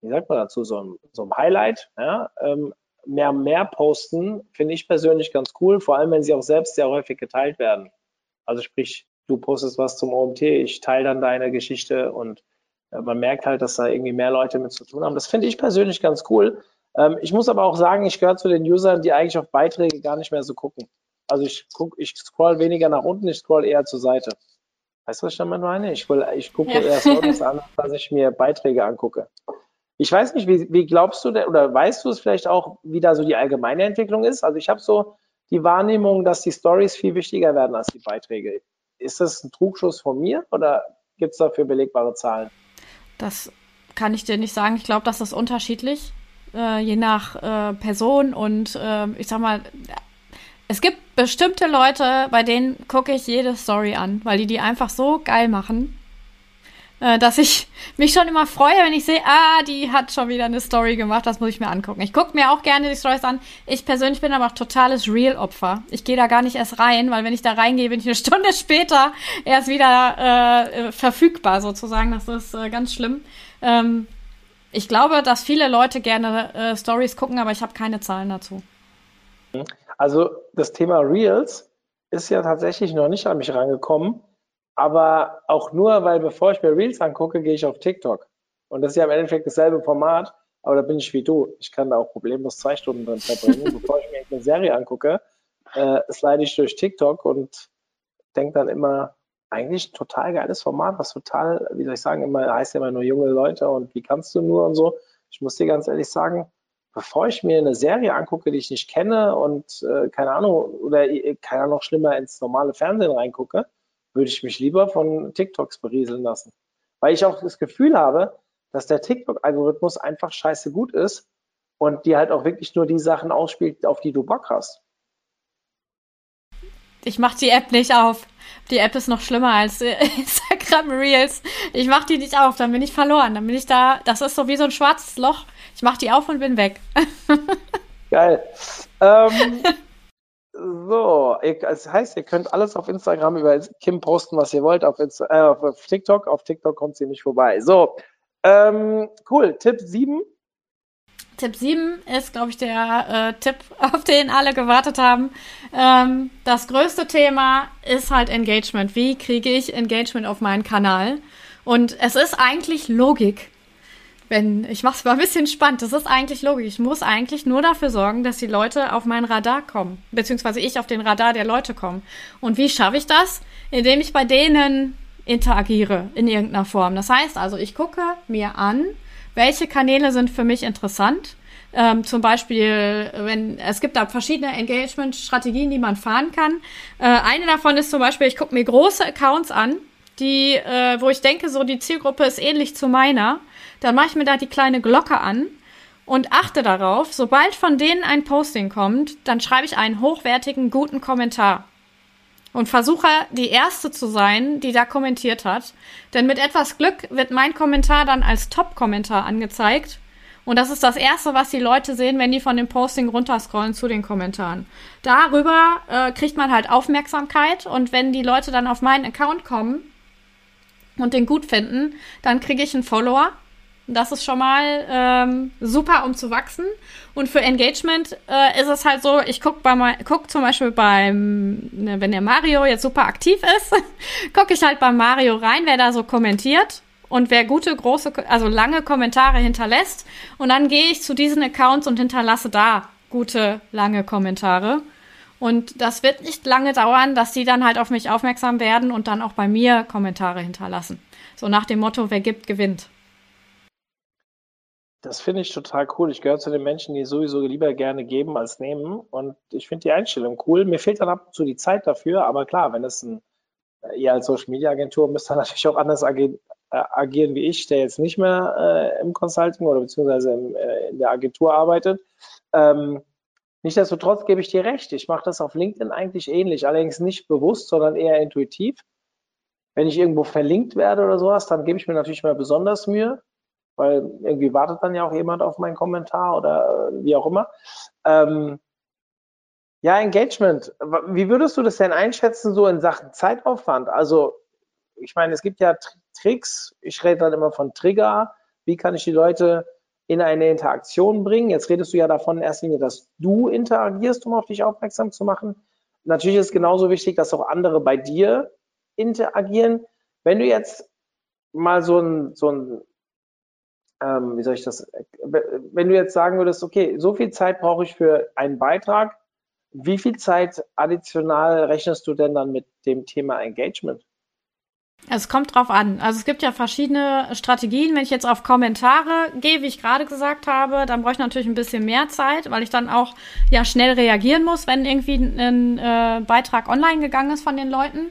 wie sagt man dazu, so einem, so einem Highlight, ja, ähm, mehr mehr posten, finde ich persönlich ganz cool, vor allem wenn sie auch selbst sehr häufig geteilt werden. Also sprich, du postest was zum OMT, ich teile dann deine Geschichte und äh, man merkt halt, dass da irgendwie mehr Leute mit zu tun haben. Das finde ich persönlich ganz cool. Ähm, ich muss aber auch sagen, ich gehöre zu den Usern, die eigentlich auf Beiträge gar nicht mehr so gucken. Also ich guck, ich scroll weniger nach unten, ich scroll eher zur Seite. Weißt du, was ich damit meine? Ich, will, ich gucke ja. eher Stories an, als ich mir Beiträge angucke. Ich weiß nicht, wie, wie glaubst du oder weißt du es vielleicht auch, wie da so die allgemeine Entwicklung ist? Also ich habe so die Wahrnehmung, dass die Stories viel wichtiger werden als die Beiträge. Ist das ein Trugschuss von mir oder gibt es dafür belegbare Zahlen? Das kann ich dir nicht sagen. Ich glaube, das ist unterschiedlich, äh, je nach äh, Person und äh, ich sag mal, es gibt bestimmte Leute, bei denen gucke ich jede Story an, weil die die einfach so geil machen, äh, dass ich mich schon immer freue, wenn ich sehe, ah, die hat schon wieder eine Story gemacht, das muss ich mir angucken. Ich gucke mir auch gerne die Stories an. Ich persönlich bin aber auch totales Real-Opfer. Ich gehe da gar nicht erst rein, weil wenn ich da reingehe, bin ich eine Stunde später erst wieder äh, verfügbar sozusagen. Das ist äh, ganz schlimm. Ähm, ich glaube, dass viele Leute gerne äh, Stories gucken, aber ich habe keine Zahlen dazu. Also das Thema Reels ist ja tatsächlich noch nicht an mich rangekommen, aber auch nur, weil bevor ich mir Reels angucke, gehe ich auf TikTok. Und das ist ja im Endeffekt dasselbe Format, aber da bin ich wie du. Ich kann da auch problemlos zwei Stunden drin verbringen. bevor ich mir eine Serie angucke, äh, slide ich durch TikTok und denke dann immer, eigentlich total geiles Format, was total, wie soll ich sagen, immer heißt ja immer nur junge Leute und wie kannst du nur und so. Ich muss dir ganz ehrlich sagen, bevor ich mir eine Serie angucke, die ich nicht kenne und äh, keine Ahnung, oder äh, keine Ahnung, noch schlimmer ins normale Fernsehen reingucke, würde ich mich lieber von TikToks berieseln lassen. Weil ich auch das Gefühl habe, dass der TikTok-Algorithmus einfach scheiße gut ist und dir halt auch wirklich nur die Sachen ausspielt, auf die du Bock hast. Ich mach die App nicht auf. Die App ist noch schlimmer als äh, Instagram Reels. Ich mach die nicht auf, dann bin ich verloren. Dann bin ich da, das ist so wie so ein schwarzes Loch. Ich mach die auf und bin weg. Geil. Ähm, so, das heißt, ihr könnt alles auf Instagram über Kim posten, was ihr wollt, auf, Insta äh, auf TikTok. Auf TikTok kommt sie nicht vorbei. So, ähm, cool. Tipp 7. Tipp 7 ist, glaube ich, der äh, Tipp, auf den alle gewartet haben. Ähm, das größte Thema ist halt Engagement. Wie kriege ich Engagement auf meinen Kanal? Und es ist eigentlich Logik wenn, ich mach's mal ein bisschen spannend, das ist eigentlich logisch. Ich muss eigentlich nur dafür sorgen, dass die Leute auf mein Radar kommen, beziehungsweise ich auf den Radar der Leute komme. Und wie schaffe ich das? Indem ich bei denen interagiere in irgendeiner Form. Das heißt also, ich gucke mir an, welche Kanäle sind für mich interessant. Ähm, zum Beispiel, wenn es gibt da verschiedene Engagement-Strategien, die man fahren kann. Äh, eine davon ist zum Beispiel, ich gucke mir große Accounts an, die, äh, wo ich denke, so die Zielgruppe ist ähnlich zu meiner dann mache ich mir da die kleine Glocke an und achte darauf, sobald von denen ein Posting kommt, dann schreibe ich einen hochwertigen, guten Kommentar. Und versuche, die erste zu sein, die da kommentiert hat. Denn mit etwas Glück wird mein Kommentar dann als Top-Kommentar angezeigt. Und das ist das Erste, was die Leute sehen, wenn die von dem Posting runterscrollen zu den Kommentaren. Darüber äh, kriegt man halt Aufmerksamkeit. Und wenn die Leute dann auf meinen Account kommen und den gut finden, dann kriege ich einen Follower das ist schon mal ähm, super, um zu wachsen. Und für Engagement äh, ist es halt so, ich guck, bei, guck zum Beispiel beim, ne, wenn der Mario jetzt super aktiv ist, gucke ich halt beim Mario rein, wer da so kommentiert und wer gute, große, also lange Kommentare hinterlässt. Und dann gehe ich zu diesen Accounts und hinterlasse da gute, lange Kommentare. Und das wird nicht lange dauern, dass die dann halt auf mich aufmerksam werden und dann auch bei mir Kommentare hinterlassen. So nach dem Motto, wer gibt, gewinnt. Das finde ich total cool. Ich gehöre zu den Menschen, die sowieso lieber gerne geben als nehmen. Und ich finde die Einstellung cool. Mir fehlt dann ab und zu die Zeit dafür. Aber klar, wenn es ein, äh, ihr als Social Media Agentur müsst ihr natürlich auch anders agieren, äh, agieren wie ich, der jetzt nicht mehr äh, im Consulting oder beziehungsweise im, äh, in der Agentur arbeitet. Ähm, Nichtsdestotrotz gebe ich dir recht. Ich mache das auf LinkedIn eigentlich ähnlich, allerdings nicht bewusst, sondern eher intuitiv. Wenn ich irgendwo verlinkt werde oder sowas, dann gebe ich mir natürlich mal besonders Mühe weil irgendwie wartet dann ja auch jemand auf meinen Kommentar oder äh, wie auch immer. Ähm, ja, Engagement. Wie würdest du das denn einschätzen, so in Sachen Zeitaufwand? Also, ich meine, es gibt ja Tricks. Ich rede dann immer von Trigger. Wie kann ich die Leute in eine Interaktion bringen? Jetzt redest du ja davon in erster Linie, dass du interagierst, um auf dich aufmerksam zu machen. Natürlich ist es genauso wichtig, dass auch andere bei dir interagieren. Wenn du jetzt mal so ein, so ein ähm, wie soll ich das, wenn du jetzt sagen würdest, okay, so viel Zeit brauche ich für einen Beitrag, wie viel Zeit additional rechnest du denn dann mit dem Thema Engagement? Es kommt drauf an. Also es gibt ja verschiedene Strategien. Wenn ich jetzt auf Kommentare gehe, wie ich gerade gesagt habe, dann brauche ich natürlich ein bisschen mehr Zeit, weil ich dann auch ja schnell reagieren muss, wenn irgendwie ein äh, Beitrag online gegangen ist von den Leuten.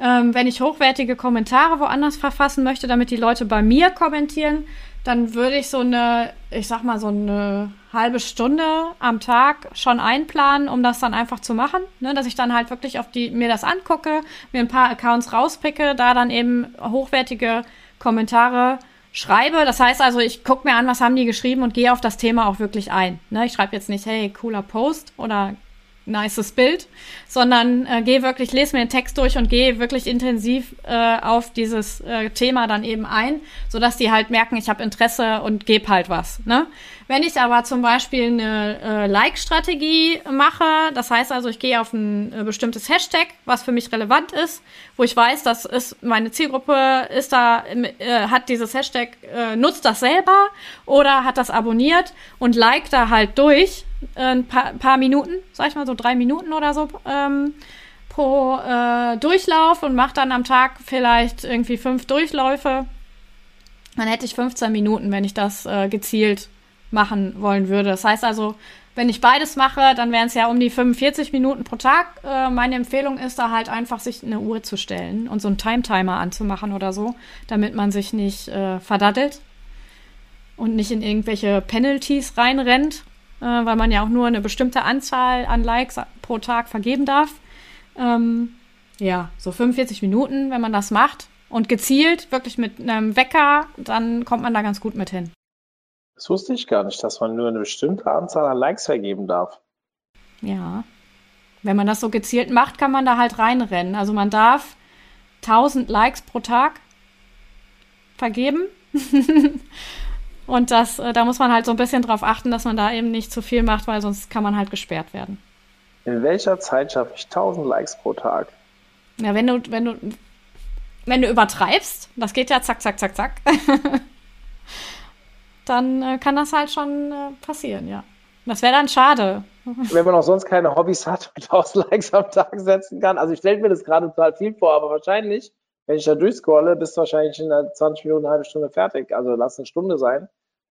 Ähm, wenn ich hochwertige Kommentare woanders verfassen möchte, damit die Leute bei mir kommentieren, dann würde ich so eine, ich sag mal, so eine halbe Stunde am Tag schon einplanen, um das dann einfach zu machen. Ne? Dass ich dann halt wirklich auf die, mir das angucke, mir ein paar Accounts rauspicke, da dann eben hochwertige Kommentare schreibe. Das heißt also, ich gucke mir an, was haben die geschrieben und gehe auf das Thema auch wirklich ein. Ne? Ich schreibe jetzt nicht, hey, cooler Post oder nices Bild, sondern äh, gehe wirklich, lese mir den Text durch und gehe wirklich intensiv äh, auf dieses äh, Thema dann eben ein, sodass die halt merken, ich habe Interesse und gebe halt was. Ne? Wenn ich aber zum Beispiel eine äh, Like-Strategie mache, das heißt also, ich gehe auf ein äh, bestimmtes Hashtag, was für mich relevant ist, wo ich weiß, dass ist meine Zielgruppe ist da, äh, hat dieses Hashtag, äh, nutzt das selber oder hat das abonniert und like da halt durch äh, ein paar, paar Minuten, sag ich mal so drei Minuten oder so ähm, pro äh, Durchlauf und mache dann am Tag vielleicht irgendwie fünf Durchläufe. Dann hätte ich 15 Minuten, wenn ich das äh, gezielt machen wollen würde. Das heißt also, wenn ich beides mache, dann wären es ja um die 45 Minuten pro Tag. Äh, meine Empfehlung ist da halt einfach, sich eine Uhr zu stellen und so einen Time-Timer anzumachen oder so, damit man sich nicht äh, verdattelt und nicht in irgendwelche Penalties reinrennt, äh, weil man ja auch nur eine bestimmte Anzahl an Likes pro Tag vergeben darf. Ähm, ja, so 45 Minuten, wenn man das macht und gezielt, wirklich mit einem Wecker, dann kommt man da ganz gut mit hin. Das wusste ich gar nicht, dass man nur eine bestimmte Anzahl an Likes vergeben darf. Ja. Wenn man das so gezielt macht, kann man da halt reinrennen. Also man darf 1000 Likes pro Tag vergeben. Und das, äh, da muss man halt so ein bisschen drauf achten, dass man da eben nicht zu viel macht, weil sonst kann man halt gesperrt werden. In welcher Zeit schaffe ich 1000 Likes pro Tag? Ja, wenn du, wenn du, wenn du übertreibst, das geht ja zack, zack, zack, zack. dann äh, kann das halt schon äh, passieren, ja. Das wäre dann schade. Wenn man auch sonst keine Hobbys hat und 1000 Likes am Tag setzen kann. Also ich stelle mir das gerade total viel vor, aber wahrscheinlich, wenn ich da durchscrolle, bist du wahrscheinlich in 20 Minuten, eine halbe Stunde fertig. Also lass eine Stunde sein.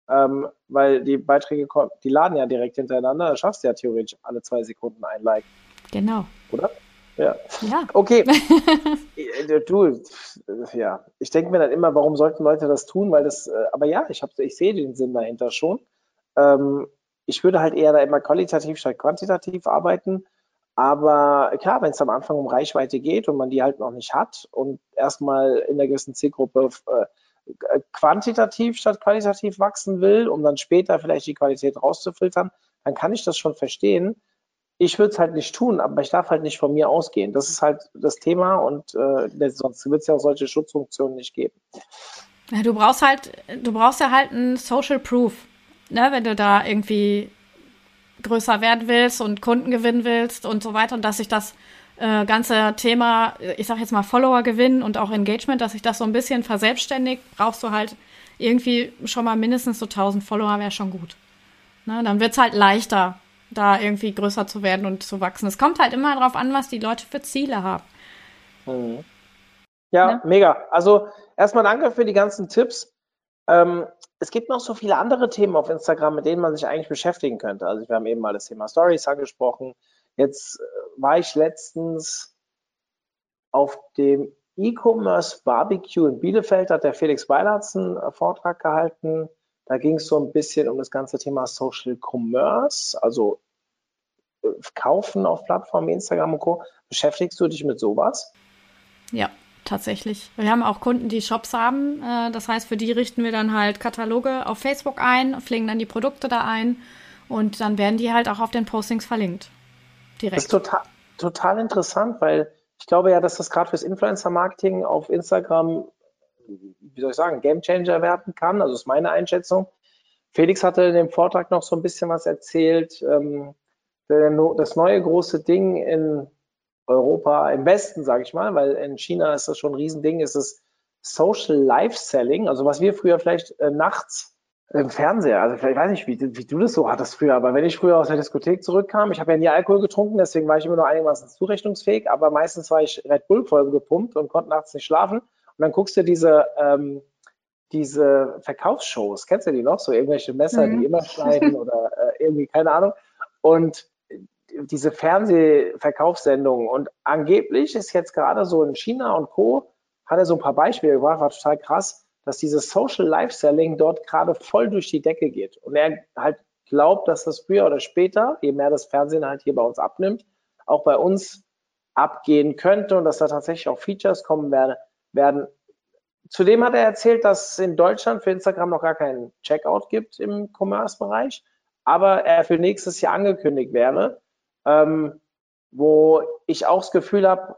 Ähm, weil die Beiträge, die laden ja direkt hintereinander. Da schaffst du ja theoretisch alle zwei Sekunden ein Like. Genau. Oder? Ja. ja. Okay. Äh, du, ja. Ich denke mir dann immer, warum sollten Leute das tun? Weil das, äh, aber ja, ich, hab, ich sehe den Sinn dahinter schon. Ähm, ich würde halt eher da immer qualitativ statt quantitativ arbeiten. Aber klar, wenn es am Anfang um Reichweite geht und man die halt noch nicht hat und erstmal in der gewissen Zielgruppe äh, quantitativ statt qualitativ wachsen will, um dann später vielleicht die Qualität rauszufiltern, dann kann ich das schon verstehen. Ich würde es halt nicht tun, aber ich darf halt nicht von mir ausgehen. Das ist halt das Thema und äh, sonst wird es ja auch solche Schutzfunktionen nicht geben. Ja, du brauchst halt, du brauchst ja halt ein Social Proof, ne, wenn du da irgendwie größer werden willst und Kunden gewinnen willst und so weiter und dass sich das äh, ganze Thema, ich sag jetzt mal Follower gewinnen und auch Engagement, dass sich das so ein bisschen verselbstständigt, brauchst du halt irgendwie schon mal mindestens so 1000 Follower wäre schon gut. Ne, dann wird's halt leichter, da irgendwie größer zu werden und zu wachsen. Es kommt halt immer darauf an, was die Leute für Ziele haben. Mhm. Ja, ja, mega. Also erstmal danke für die ganzen Tipps. Ähm, es gibt noch so viele andere Themen auf Instagram, mit denen man sich eigentlich beschäftigen könnte. Also wir haben eben mal das Thema Stories angesprochen. Jetzt äh, war ich letztens auf dem E-Commerce Barbecue in Bielefeld, hat der Felix Weilatz einen äh, Vortrag gehalten. Da ging es so ein bisschen um das ganze Thema Social Commerce, also äh, Kaufen auf Plattformen wie Instagram und Co. Beschäftigst du dich mit sowas? Ja, tatsächlich. Wir haben auch Kunden, die Shops haben. Äh, das heißt, für die richten wir dann halt Kataloge auf Facebook ein, pflegen dann die Produkte da ein und dann werden die halt auch auf den Postings verlinkt. Direkt. Das ist total, total interessant, weil ich glaube ja, dass das gerade fürs Influencer-Marketing auf Instagram wie soll ich sagen, Gamechanger werden kann. Also ist meine Einschätzung. Felix hatte in dem Vortrag noch so ein bisschen was erzählt. Ähm, das neue große Ding in Europa, im Westen, sage ich mal, weil in China ist das schon ein Riesending, ist es Social Life Selling, also was wir früher vielleicht äh, nachts im Fernseher, also ich weiß nicht, wie, wie, du das so hattest früher, aber wenn ich früher aus der Diskothek zurückkam, ich habe ja nie Alkohol getrunken, deswegen war ich immer nur einigermaßen zurechnungsfähig, aber meistens war ich Red Bull voll gepumpt und konnte nachts nicht schlafen. Und dann guckst du diese, ähm, diese Verkaufsshows, kennst du die noch? So irgendwelche Messer, mhm. die immer schneiden oder äh, irgendwie, keine Ahnung. Und diese Fernsehverkaufssendungen und angeblich ist jetzt gerade so in China und Co. hat er so ein paar Beispiele gebracht, war total krass, dass dieses Social Life Selling dort gerade voll durch die Decke geht. Und er halt glaubt, dass das früher oder später, je mehr das Fernsehen halt hier bei uns abnimmt, auch bei uns abgehen könnte und dass da tatsächlich auch Features kommen werden. Werden. Zudem hat er erzählt, dass es in Deutschland für Instagram noch gar keinen Checkout gibt im Commerce-Bereich, aber er für nächstes Jahr angekündigt wäre, ähm, wo ich auch das Gefühl habe,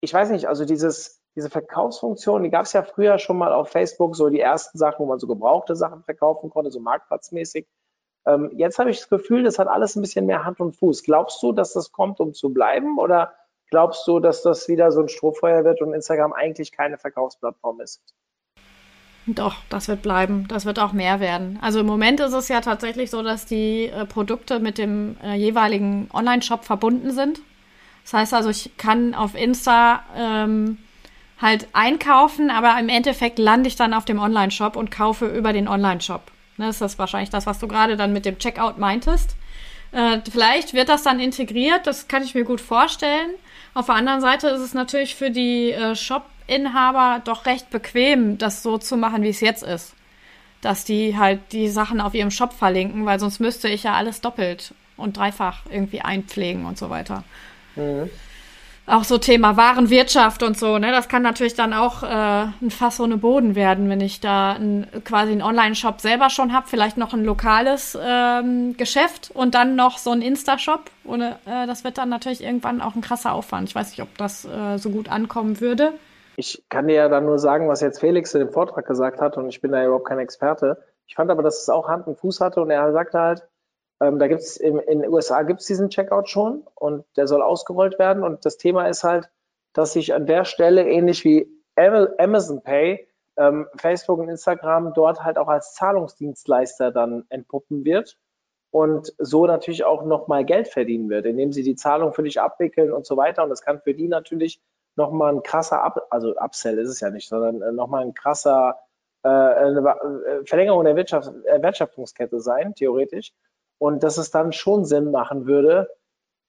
ich weiß nicht, also dieses, diese Verkaufsfunktion, die gab es ja früher schon mal auf Facebook, so die ersten Sachen, wo man so gebrauchte Sachen verkaufen konnte, so marktplatzmäßig. Ähm, jetzt habe ich das Gefühl, das hat alles ein bisschen mehr Hand und Fuß. Glaubst du, dass das kommt, um zu bleiben? Oder glaubst du, dass das wieder so ein Strohfeuer wird und Instagram eigentlich keine Verkaufsplattform ist? Doch, das wird bleiben. Das wird auch mehr werden. Also im Moment ist es ja tatsächlich so, dass die äh, Produkte mit dem äh, jeweiligen Online-Shop verbunden sind. Das heißt also, ich kann auf Insta ähm, halt einkaufen, aber im Endeffekt lande ich dann auf dem Online-Shop und kaufe über den Online-Shop. Ne, das ist wahrscheinlich das, was du gerade dann mit dem Checkout meintest. Äh, vielleicht wird das dann integriert, das kann ich mir gut vorstellen. Auf der anderen Seite ist es natürlich für die äh, Shop- Inhaber doch recht bequem, das so zu machen, wie es jetzt ist. Dass die halt die Sachen auf ihrem Shop verlinken, weil sonst müsste ich ja alles doppelt und dreifach irgendwie einpflegen und so weiter. Mhm. Auch so Thema Warenwirtschaft und so, ne? Das kann natürlich dann auch äh, ein Fass ohne Boden werden, wenn ich da ein, quasi einen Online-Shop selber schon habe, vielleicht noch ein lokales ähm, Geschäft und dann noch so ein Insta-Shop. Äh, das wird dann natürlich irgendwann auch ein krasser Aufwand. Ich weiß nicht, ob das äh, so gut ankommen würde ich kann dir ja dann nur sagen, was jetzt Felix in dem Vortrag gesagt hat und ich bin da überhaupt kein Experte. Ich fand aber, dass es auch Hand und Fuß hatte und er sagte halt, ähm, da gibt es in den USA gibt es diesen Checkout schon und der soll ausgerollt werden und das Thema ist halt, dass sich an der Stelle ähnlich wie Amazon Pay ähm, Facebook und Instagram dort halt auch als Zahlungsdienstleister dann entpuppen wird und so natürlich auch nochmal Geld verdienen wird, indem sie die Zahlung für dich abwickeln und so weiter. Und das kann für die natürlich nochmal ein krasser, Up, also Upsell ist es ja nicht, sondern äh, nochmal ein krasser äh, äh, Verlängerung der Wirtschaft, äh, Wertschöpfungskette sein, theoretisch. Und dass es dann schon Sinn machen würde,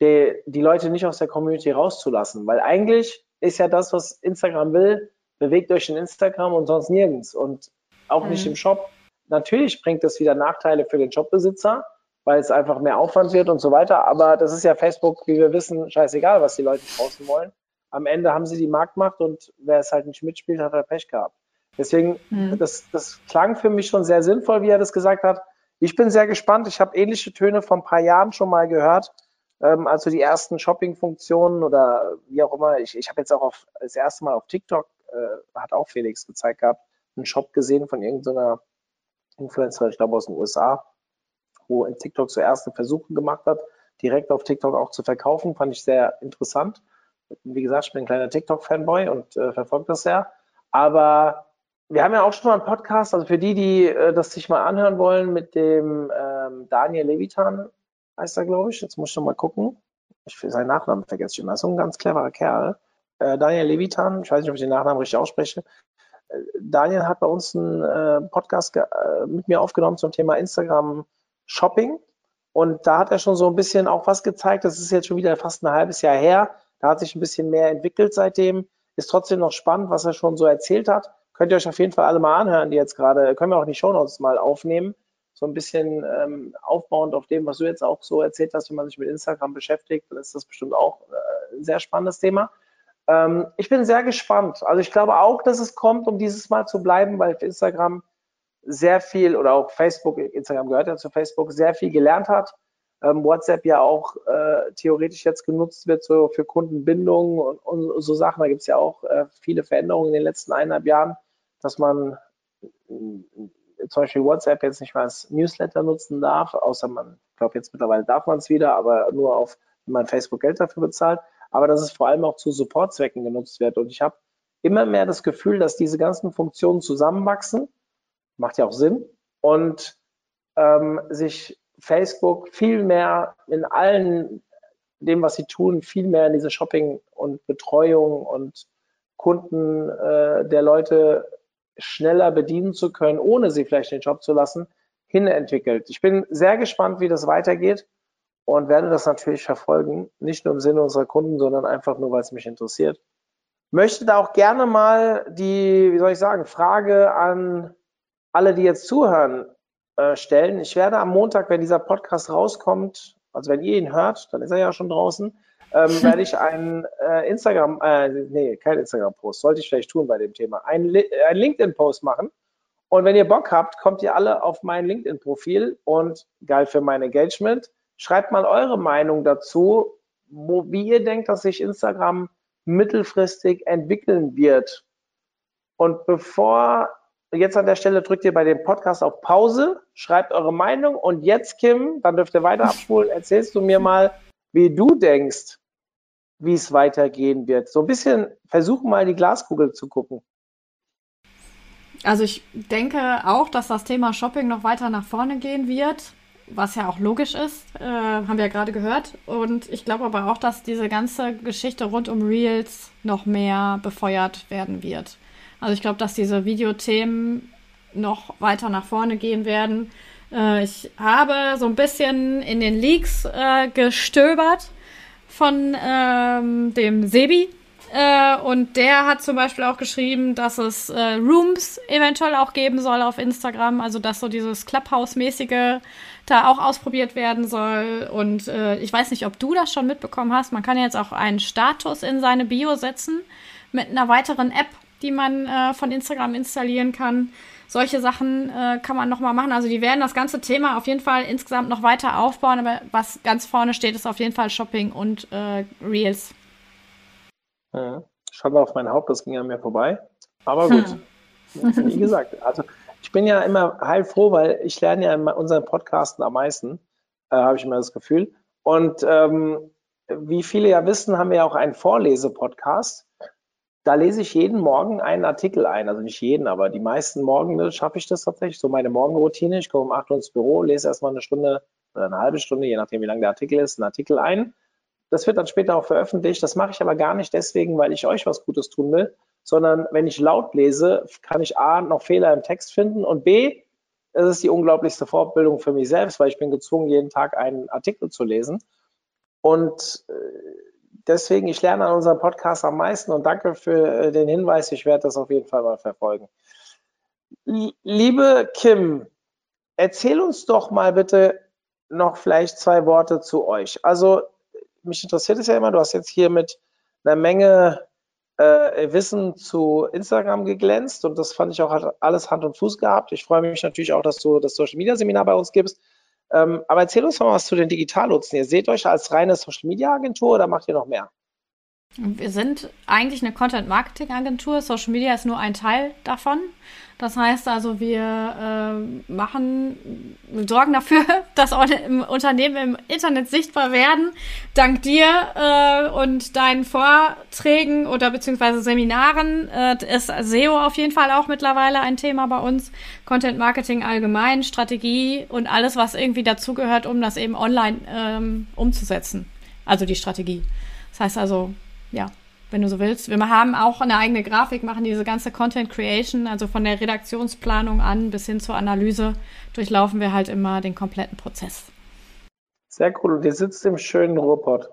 die, die Leute nicht aus der Community rauszulassen. Weil eigentlich ist ja das, was Instagram will, bewegt euch in Instagram und sonst nirgends. Und auch mhm. nicht im Shop. Natürlich bringt das wieder Nachteile für den Shopbesitzer, weil es einfach mehr Aufwand wird und so weiter. Aber das ist ja Facebook, wie wir wissen, scheißegal, was die Leute draußen wollen am Ende haben sie die Marktmacht und wer es halt nicht mitspielt, hat er Pech gehabt. Deswegen, mhm. das, das klang für mich schon sehr sinnvoll, wie er das gesagt hat. Ich bin sehr gespannt. Ich habe ähnliche Töne vor ein paar Jahren schon mal gehört. Ähm, also die ersten Shopping-Funktionen oder wie auch immer. Ich, ich habe jetzt auch auf, das erste Mal auf TikTok, äh, hat auch Felix gezeigt gehabt, einen Shop gesehen von irgendeiner Influencer, ich glaube aus den USA, wo in TikTok so erste Versuche gemacht hat, direkt auf TikTok auch zu verkaufen. Fand ich sehr interessant. Wie gesagt, ich bin ein kleiner TikTok-Fanboy und äh, verfolge das sehr. Aber wir haben ja auch schon mal einen Podcast, also für die, die äh, das sich mal anhören wollen, mit dem ähm, Daniel Levitan, heißt er, glaube ich. Jetzt muss ich noch mal gucken. Ich seinen Nachnamen vergesse ich immer. Das ist so ein ganz cleverer Kerl. Äh, Daniel Levitan, ich weiß nicht, ob ich den Nachnamen richtig ausspreche. Äh, Daniel hat bei uns einen äh, Podcast äh, mit mir aufgenommen zum Thema Instagram Shopping. Und da hat er schon so ein bisschen auch was gezeigt. Das ist jetzt schon wieder fast ein halbes Jahr her. Da hat sich ein bisschen mehr entwickelt seitdem. Ist trotzdem noch spannend, was er schon so erzählt hat. Könnt ihr euch auf jeden Fall alle mal anhören, die jetzt gerade, können wir auch die Shownotes mal aufnehmen. So ein bisschen ähm, aufbauend auf dem, was du jetzt auch so erzählt hast, wenn man sich mit Instagram beschäftigt, dann ist das bestimmt auch äh, ein sehr spannendes Thema. Ähm, ich bin sehr gespannt. Also ich glaube auch, dass es kommt, um dieses Mal zu bleiben, weil Instagram sehr viel oder auch Facebook, Instagram gehört ja zu Facebook, sehr viel gelernt hat ähm, WhatsApp ja auch äh, theoretisch jetzt genutzt wird so für Kundenbindung und, und so Sachen. Da gibt es ja auch äh, viele Veränderungen in den letzten eineinhalb Jahren, dass man äh, zum Beispiel WhatsApp jetzt nicht mehr als Newsletter nutzen darf, außer man, ich glaube jetzt mittlerweile darf man es wieder, aber nur auf, wenn man Facebook Geld dafür bezahlt. aber dass es vor allem auch zu Supportzwecken genutzt wird. Und ich habe immer mehr das Gefühl, dass diese ganzen Funktionen zusammenwachsen, macht ja auch Sinn, und ähm, sich Facebook viel mehr in allen dem, was sie tun, viel mehr in diese Shopping und Betreuung und Kunden äh, der Leute schneller bedienen zu können, ohne sie vielleicht den Job zu lassen, hinentwickelt. Ich bin sehr gespannt, wie das weitergeht und werde das natürlich verfolgen, nicht nur im Sinne unserer Kunden, sondern einfach nur, weil es mich interessiert. Möchte da auch gerne mal die, wie soll ich sagen, Frage an alle, die jetzt zuhören, äh, stellen. Ich werde am Montag, wenn dieser Podcast rauskommt, also wenn ihr ihn hört, dann ist er ja schon draußen, ähm, werde ich einen äh, Instagram, äh, nee, kein Instagram-Post, sollte ich vielleicht tun bei dem Thema, einen, ein LinkedIn-Post machen. Und wenn ihr Bock habt, kommt ihr alle auf mein LinkedIn-Profil und geil für mein Engagement. Schreibt mal eure Meinung dazu, wo, wie ihr denkt, dass sich Instagram mittelfristig entwickeln wird. Und bevor jetzt an der Stelle drückt ihr bei dem Podcast auf Pause, schreibt eure Meinung und jetzt, Kim, dann dürft ihr weiter abspulen, erzählst du mir mal, wie du denkst, wie es weitergehen wird. So ein bisschen versuchen mal die Glaskugel zu gucken. Also ich denke auch, dass das Thema Shopping noch weiter nach vorne gehen wird, was ja auch logisch ist, äh, haben wir ja gerade gehört. Und ich glaube aber auch, dass diese ganze Geschichte rund um Reels noch mehr befeuert werden wird. Also ich glaube, dass diese Videothemen noch weiter nach vorne gehen werden. Äh, ich habe so ein bisschen in den Leaks äh, gestöbert von ähm, dem Sebi. Äh, und der hat zum Beispiel auch geschrieben, dass es äh, Rooms eventuell auch geben soll auf Instagram. Also dass so dieses Clubhouse-mäßige da auch ausprobiert werden soll. Und äh, ich weiß nicht, ob du das schon mitbekommen hast. Man kann jetzt auch einen Status in seine Bio setzen mit einer weiteren App die man äh, von Instagram installieren kann. Solche Sachen äh, kann man nochmal machen. Also die werden das ganze Thema auf jeden Fall insgesamt noch weiter aufbauen, aber was ganz vorne steht, ist auf jeden Fall Shopping und äh, Reels. Ja, Schade auf mein Haupt, das ging an mir vorbei. Aber gut, hm. wie gesagt, also ich bin ja immer heilfroh, weil ich lerne ja in unseren Podcasten am meisten, äh, habe ich immer das Gefühl. Und ähm, wie viele ja wissen, haben wir ja auch einen Vorlese-Podcast. Da lese ich jeden Morgen einen Artikel ein. Also nicht jeden, aber die meisten Morgen schaffe ich das tatsächlich. So meine Morgenroutine. Ich komme um 8 Uhr ins Büro, lese erstmal eine Stunde oder eine halbe Stunde, je nachdem, wie lang der Artikel ist, einen Artikel ein. Das wird dann später auch veröffentlicht. Das mache ich aber gar nicht deswegen, weil ich euch was Gutes tun will, sondern wenn ich laut lese, kann ich A, noch Fehler im Text finden und B, es ist die unglaublichste Fortbildung für mich selbst, weil ich bin gezwungen, jeden Tag einen Artikel zu lesen. Und äh, deswegen, ich lerne an unserem Podcast am meisten und danke für äh, den Hinweis. Ich werde das auf jeden Fall mal verfolgen. Liebe Kim, erzähl uns doch mal bitte noch vielleicht zwei Worte zu euch. Also, mich interessiert es ja immer, du hast jetzt hier mit einer Menge äh, Wissen zu Instagram geglänzt und das fand ich auch hat alles Hand und Fuß gehabt. Ich freue mich natürlich auch, dass du das Social Media Seminar bei uns gibst. Ähm, aber erzähl uns mal was zu den Digitalnutzen. Ihr seht euch als reine Social Media Agentur oder macht ihr noch mehr? Wir sind eigentlich eine Content Marketing Agentur. Social Media ist nur ein Teil davon. Das heißt also, wir äh, machen, sorgen dafür, dass Unternehmen im Internet sichtbar werden. Dank dir äh, und deinen Vorträgen oder beziehungsweise Seminaren äh, ist SEO auf jeden Fall auch mittlerweile ein Thema bei uns. Content Marketing allgemein, Strategie und alles, was irgendwie dazugehört, um das eben online ähm, umzusetzen. Also die Strategie. Das heißt also, ja, wenn du so willst. Wir haben auch eine eigene Grafik, machen diese ganze Content Creation, also von der Redaktionsplanung an bis hin zur Analyse, durchlaufen wir halt immer den kompletten Prozess. Sehr cool. Und ihr sitzt im schönen Ruhrpott.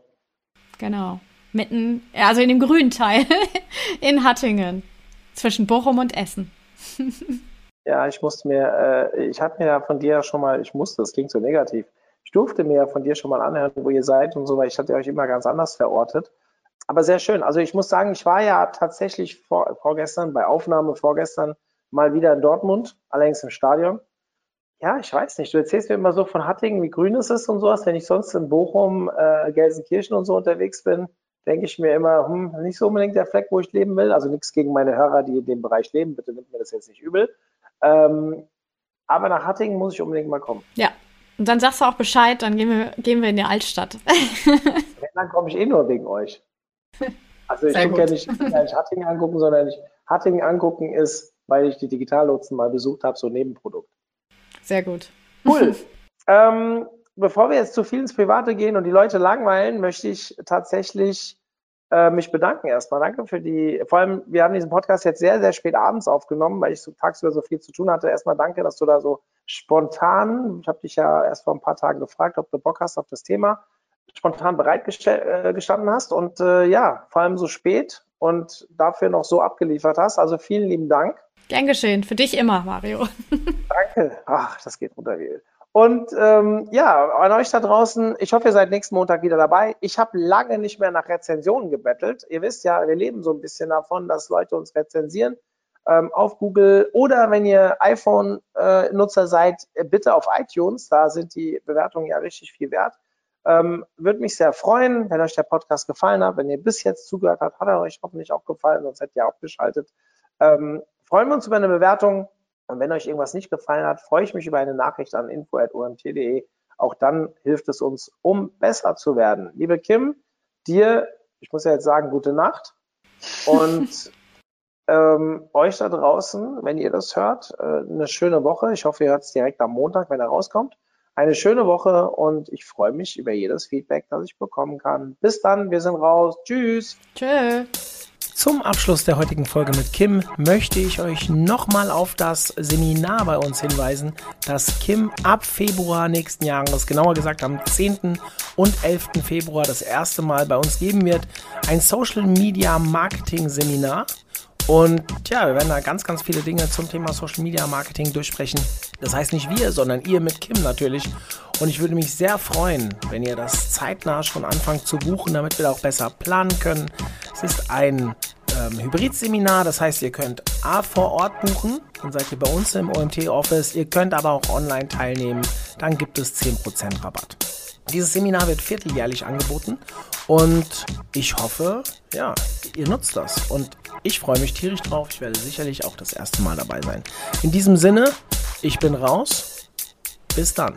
Genau. Mitten, also in dem grünen Teil in Hattingen. Zwischen Bochum und Essen. ja, ich musste mir, äh, ich hatte mir ja von dir ja schon mal, ich musste, das klingt so negativ. Ich durfte mir ja von dir schon mal anhören, wo ihr seid und so, weil ich hatte euch immer ganz anders verortet aber sehr schön. Also ich muss sagen, ich war ja tatsächlich vor, vorgestern, bei Aufnahme vorgestern, mal wieder in Dortmund, allerdings im Stadion. Ja, ich weiß nicht. Du erzählst mir immer so von Hattingen, wie grün es ist und sowas. Wenn ich sonst in Bochum, äh, Gelsenkirchen und so unterwegs bin, denke ich mir immer, hm, nicht so unbedingt der Fleck, wo ich leben will. Also nichts gegen meine Hörer, die in dem Bereich leben. Bitte nimmt mir das jetzt nicht übel. Ähm, aber nach Hattingen muss ich unbedingt mal kommen. Ja, und dann sagst du auch Bescheid, dann gehen wir, gehen wir in die Altstadt. dann komme ich eh nur wegen euch. Also ich gucke ja nicht, nicht Hattingen angucken, sondern ich, Hattingen angucken ist, weil ich die Digitallotsen mal besucht habe, so ein Nebenprodukt. Sehr gut. Cool. ähm, bevor wir jetzt zu viel ins Private gehen und die Leute langweilen, möchte ich tatsächlich äh, mich bedanken erstmal. Danke für die, vor allem, wir haben diesen Podcast jetzt sehr, sehr spät abends aufgenommen, weil ich so tagsüber so viel zu tun hatte. Erstmal danke, dass du da so spontan, ich habe dich ja erst vor ein paar Tagen gefragt, ob du Bock hast auf das Thema, spontan bereitgestanden äh, hast und äh, ja, vor allem so spät und dafür noch so abgeliefert hast. Also vielen lieben Dank. Gern geschehen. Für dich immer, Mario. Danke. Ach, das geht runter wie Und ähm, ja, an euch da draußen, ich hoffe, ihr seid nächsten Montag wieder dabei. Ich habe lange nicht mehr nach Rezensionen gebettelt. Ihr wisst ja, wir leben so ein bisschen davon, dass Leute uns rezensieren ähm, auf Google oder wenn ihr iPhone-Nutzer äh, seid, bitte auf iTunes. Da sind die Bewertungen ja richtig viel wert. Ähm, Würde mich sehr freuen, wenn euch der Podcast gefallen hat. Wenn ihr bis jetzt zugehört habt, hat er euch hoffentlich auch gefallen, sonst hättet ihr auch geschaltet. Ähm, freuen wir uns über eine Bewertung. Und wenn euch irgendwas nicht gefallen hat, freue ich mich über eine Nachricht an info.omt.de. Auch dann hilft es uns, um besser zu werden. Liebe Kim, dir, ich muss ja jetzt sagen, gute Nacht. Und ähm, euch da draußen, wenn ihr das hört, äh, eine schöne Woche. Ich hoffe, ihr hört es direkt am Montag, wenn er rauskommt. Eine schöne Woche und ich freue mich über jedes Feedback, das ich bekommen kann. Bis dann, wir sind raus. Tschüss. Tschüss. Zum Abschluss der heutigen Folge mit Kim möchte ich euch nochmal auf das Seminar bei uns hinweisen, das Kim ab Februar nächsten Jahres, genauer gesagt am 10. und 11. Februar das erste Mal bei uns geben wird. Ein Social Media Marketing Seminar. Und ja, wir werden da ganz, ganz viele Dinge zum Thema Social Media Marketing durchsprechen. Das heißt nicht wir, sondern ihr mit Kim natürlich. Und ich würde mich sehr freuen, wenn ihr das zeitnah schon anfangt zu buchen, damit wir da auch besser planen können. Es ist ein ähm, Hybridseminar, das heißt, ihr könnt A vor Ort buchen, dann seid ihr bei uns im OMT-Office, ihr könnt aber auch online teilnehmen, dann gibt es 10% Rabatt. Dieses Seminar wird vierteljährlich angeboten und ich hoffe, ja, ihr nutzt das. Und ich freue mich tierisch drauf. Ich werde sicherlich auch das erste Mal dabei sein. In diesem Sinne, ich bin raus. Bis dann.